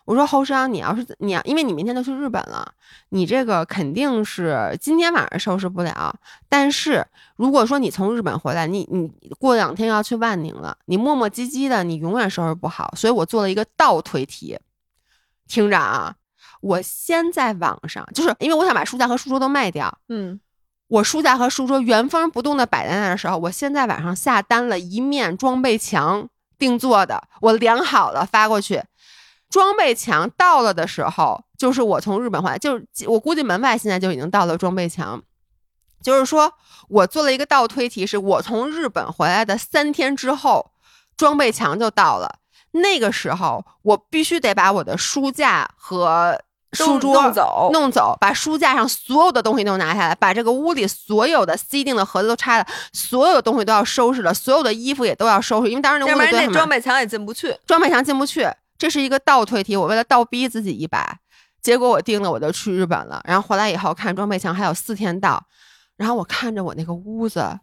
我说侯生，你要是你要，因为你明天就去日本了，你这个肯定是今天晚上收拾不了。但是如果说你从日本回来，你你过两天要去万宁了，你磨磨唧唧的，你永远收拾不好。所以我做了一个倒推题，听着啊，我先在网上，就是因为我想把书架和书桌都卖掉，嗯，我书架和书桌原封不动的摆在那儿的时候，我现在网上下单了一面装备墙定做的，我量好了发过去。装备墙到了的时候，就是我从日本回来，就是我估计门外现在就已经到了装备墙。就是说我做了一个倒推题，是我从日本回来的三天之后，装备墙就到了。那个时候，我必须得把我的书架和书桌弄走，弄走，把书架上所有的东西都拿下来，把这个屋里所有的 C 定的盒子都拆了，所有的东西都要收拾了，所有的衣服也都要收拾，因为当时那屋里那装备墙也进不去，装备墙进不去。这是一个倒退题，我为了倒逼自己一把，结果我定了，我就去日本了。然后回来以后看装备墙还有四天到，然后我看着我那个屋子，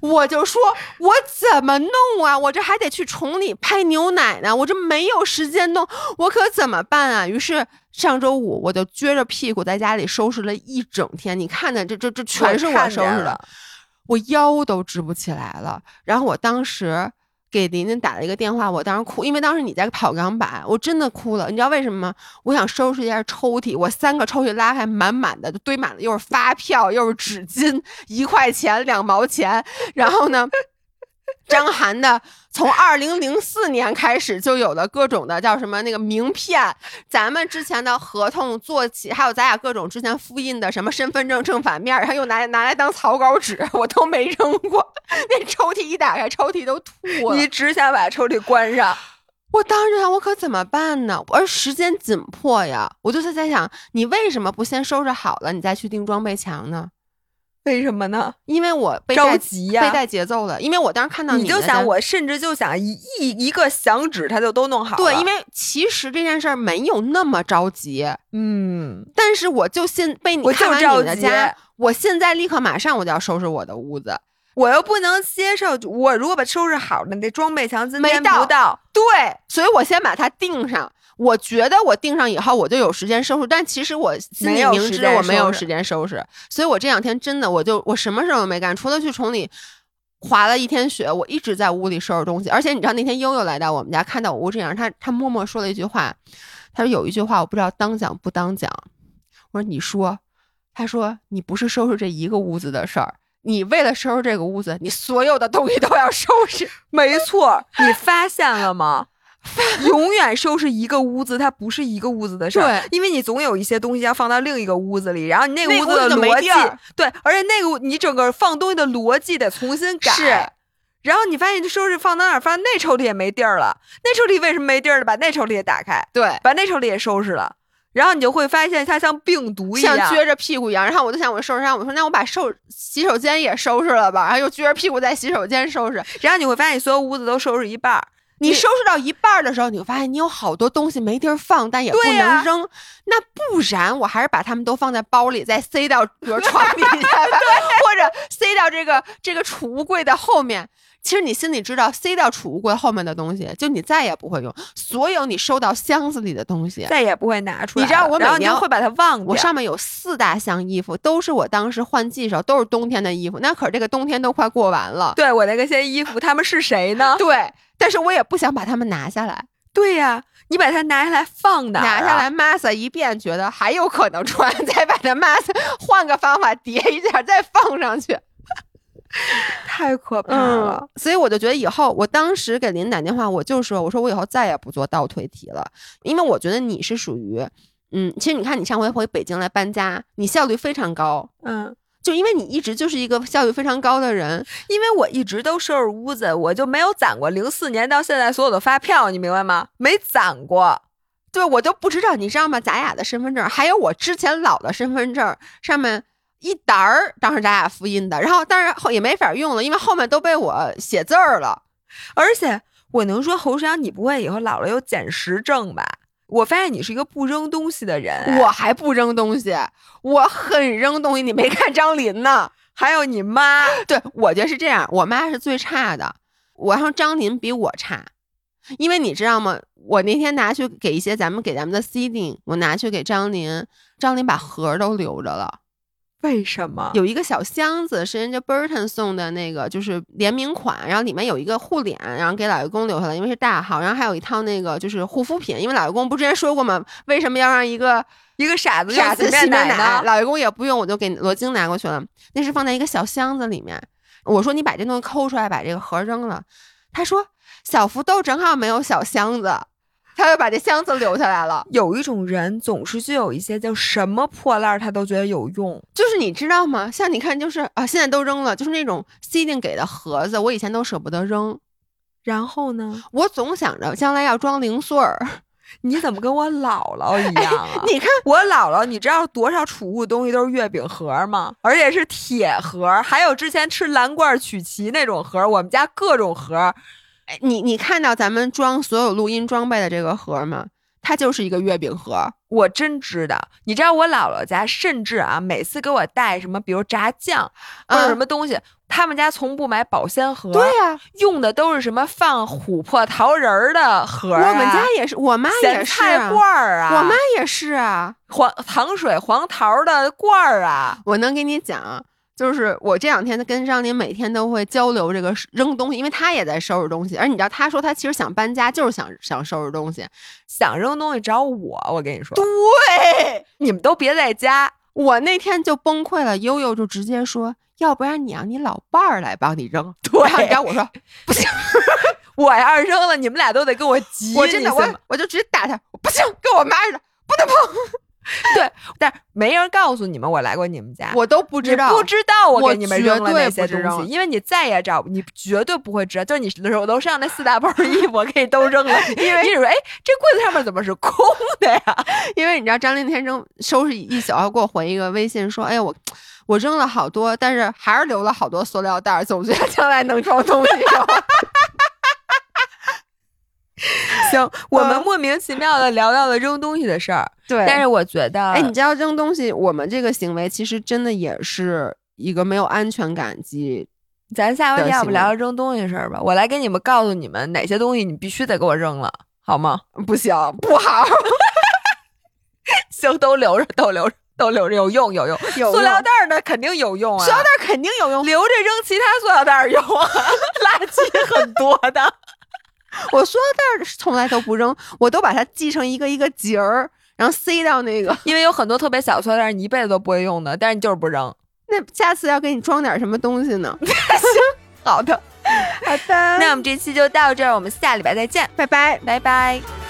我就说，我怎么弄啊？我这还得去崇礼拍牛奶呢，我这没有时间弄，我可怎么办啊？于是上周五我就撅着屁股在家里收拾了一整天。你看的这这这全是我收拾的，我腰都直不起来了。然后我当时。给琳琳打了一个电话，我当时哭，因为当时你在跑钢板，我真的哭了。你知道为什么吗？我想收拾一下抽屉，我三个抽屉拉开，满满的，就堆满了，又是发票，又是纸巾，一块钱、两毛钱，然后呢？张涵的从二零零四年开始就有了各种的叫什么那个名片，咱们之前的合同做起，还有咱俩各种之前复印的什么身份证正反面，然后又拿拿来当草稿纸，我都没扔过。那抽屉一打开，抽屉都吐了。你只想把抽屉关上，我当时想，我可怎么办呢？而时间紧迫呀，我就是在想，你为什么不先收拾好了，你再去钉装备墙呢？为什么呢？因为我着急呀，被带节奏了。因为我当时看到你就想，我甚至就想一一一个响指，他就都弄好了。对，因为其实这件事儿没有那么着急。嗯，但是我就现被你看完你的家，我现在立刻马上我就要收拾我的屋子，我又不能接受。我如果把收拾好了，那装备墙今天不到，对，所以我先把它定上。我觉得我订上以后我就有时间收拾，但其实我心里明知我没有时间收拾，所以我这两天真的我就我什么事儿都没干，除了去崇礼滑了一天雪，我一直在屋里收拾东西。而且你知道那天悠悠来到我们家，看到我屋这样，他他默默说了一句话，他说有一句话我不知道当讲不当讲，我说你说，他说你不是收拾这一个屋子的事儿，你为了收拾这个屋子，你所有的东西都要收拾。没错，你发现了吗？永远收拾一个屋子，它不是一个屋子的事儿。因为你总有一些东西要放到另一个屋子里，然后你那个屋子的逻辑，对，而且那个你整个放东西的逻辑得重新改。是，然后你发现这收拾放到哪儿，发现那抽屉也没地儿了。那抽屉为什么没地儿了？把那抽屉也打开，对，把那抽屉也收拾了。然后你就会发现它像病毒一样，像撅着屁股一样。然后我就想，我收拾上，我说那我把收洗手间也收拾了吧。然后又撅着屁股在洗手间收拾。然后你会发现，所有屋子都收拾一半儿。你收拾到一半的时候，你会发现你有好多东西没地儿放，但也不能扔。那不然我还是把它们都放在包里，再塞到 比如床底下，或者塞到这个这个储物柜的后面。其实你心里知道，塞到储物柜后面的东西，就你再也不会用。所有你收到箱子里的东西，再也不会拿出来。你知道我每年会把它忘掉。我上面有四大箱衣服，都是我当时换季时候都是冬天的衣服。那可是这个冬天都快过完了。对我那个些衣服，他们是谁呢？对。但是我也不想把它们拿下来。对呀，你把它拿下来放哪？拿下来 mass 一遍，觉得还有可能穿，再把它 mass 换个方法叠一下，再放上去，太可怕了。所以我就觉得以后，我当时给林打电话，我就说，我说我以后再也不做倒推题了，因为我觉得你是属于，嗯，其实你看你上回回北京来搬家，你效率非常高，嗯。就因为你一直就是一个效率非常高的人，因为我一直都收拾屋子，我就没有攒过零四年到现在所有的发票，你明白吗？没攒过，对我都不知道，你知道吗？咱俩的身份证，还有我之前老的身份证上面一沓儿，当时咱俩复印的，然后但是后也没法用了，因为后面都被我写字儿了，而且。我能说侯世阳，你不会以后老了有捡食症吧？我发现你是一个不扔东西的人，我还不扔东西，我很扔东西。你没看张琳呢？还有你妈，对我觉得是这样，我妈是最差的。我让张琳比我差，因为你知道吗？我那天拿去给一些咱们给咱们的 CD，我拿去给张琳，张琳把盒都留着了。为什么有一个小箱子是人家 Burton 送的那个，就是联名款，然后里面有一个护脸，然后给老爷公留下来，因为是大号，然后还有一套那个就是护肤品，因为老爷公不之前说过吗？为什么要让一个一个傻子傻子洗面奶呢？老爷公也不用，我就给罗京拿过去了。那是放在一个小箱子里面。我说你把这东西抠出来，把这个盒扔了。他说小福豆正好没有小箱子。他就把这箱子留下来了。有一种人总是就有一些叫什么破烂他都觉得有用，就是你知道吗？像你看，就是啊，现在都扔了，就是那种 C 定给的盒子，我以前都舍不得扔。然后呢，我总想着将来要装零碎儿。你怎么跟我姥姥一样啊？你看我姥姥，你知道多少储物东西都是月饼盒吗？而且是铁盒，还有之前吃蓝罐曲奇那种盒，我们家各种盒。哎，你你看到咱们装所有录音装备的这个盒吗？它就是一个月饼盒。我真知道，你知道我姥姥家甚至啊，每次给我带什么，比如炸酱或者什么东西，他们家从不买保鲜盒。对呀，用的都是什么放琥珀桃仁儿的盒。我们家也是，我妈也是菜罐儿啊，我妈也是啊，黄糖水黄桃的罐儿啊。我能给你讲。就是我这两天跟张琳每天都会交流这个扔东西，因为他也在收拾东西。而你知道，他说他其实想搬家，就是想想收拾东西，想扔东西找我。我跟你说，对，你们都别在家。我那天就崩溃了，悠悠就直接说，要不然你让你老伴儿来帮你扔。对，然后我说 不行，我要是扔了，你们俩都得跟我急。我真的，我我就直接打他，不行，跟我妈似的，不能碰。对，但没人告诉你们我来过你们家，我都不知道，不知道我给你们扔了那些东西，因为你再也找你绝对不会知道，就你楼楼上那四大包衣服，我给你都扔了，因为你说，哎，这柜子上面怎么是空的呀？因为你知道张林天生收拾一宿，给我回一个微信说，哎呀，我我扔了好多，但是还是留了好多塑料袋，总觉得将来能装东西。行，我们莫名其妙的聊到了扔东西的事儿。对，但是我觉得，哎，你知道扔东西，我们这个行为其实真的也是一个没有安全感及。咱下回要不聊聊扔东西的事儿吧？我来给你们告诉你们哪些东西你必须得给我扔了，好吗？不行，不好。行，都留着，都留着，都留着，有用，有用。塑料袋儿呢，肯定有用啊。塑料袋肯定有用，留着扔其他塑料袋儿用啊，垃圾很多的。我塑料袋从来都不扔，我都把它系成一个一个结儿，然后塞到那个。因为有很多特别小塑料袋，你一辈子都不会用的，但是你就是不扔。那下次要给你装点什么东西呢？行，好的，好的。那我们这期就到这儿，我们下礼拜再见，拜拜，拜拜。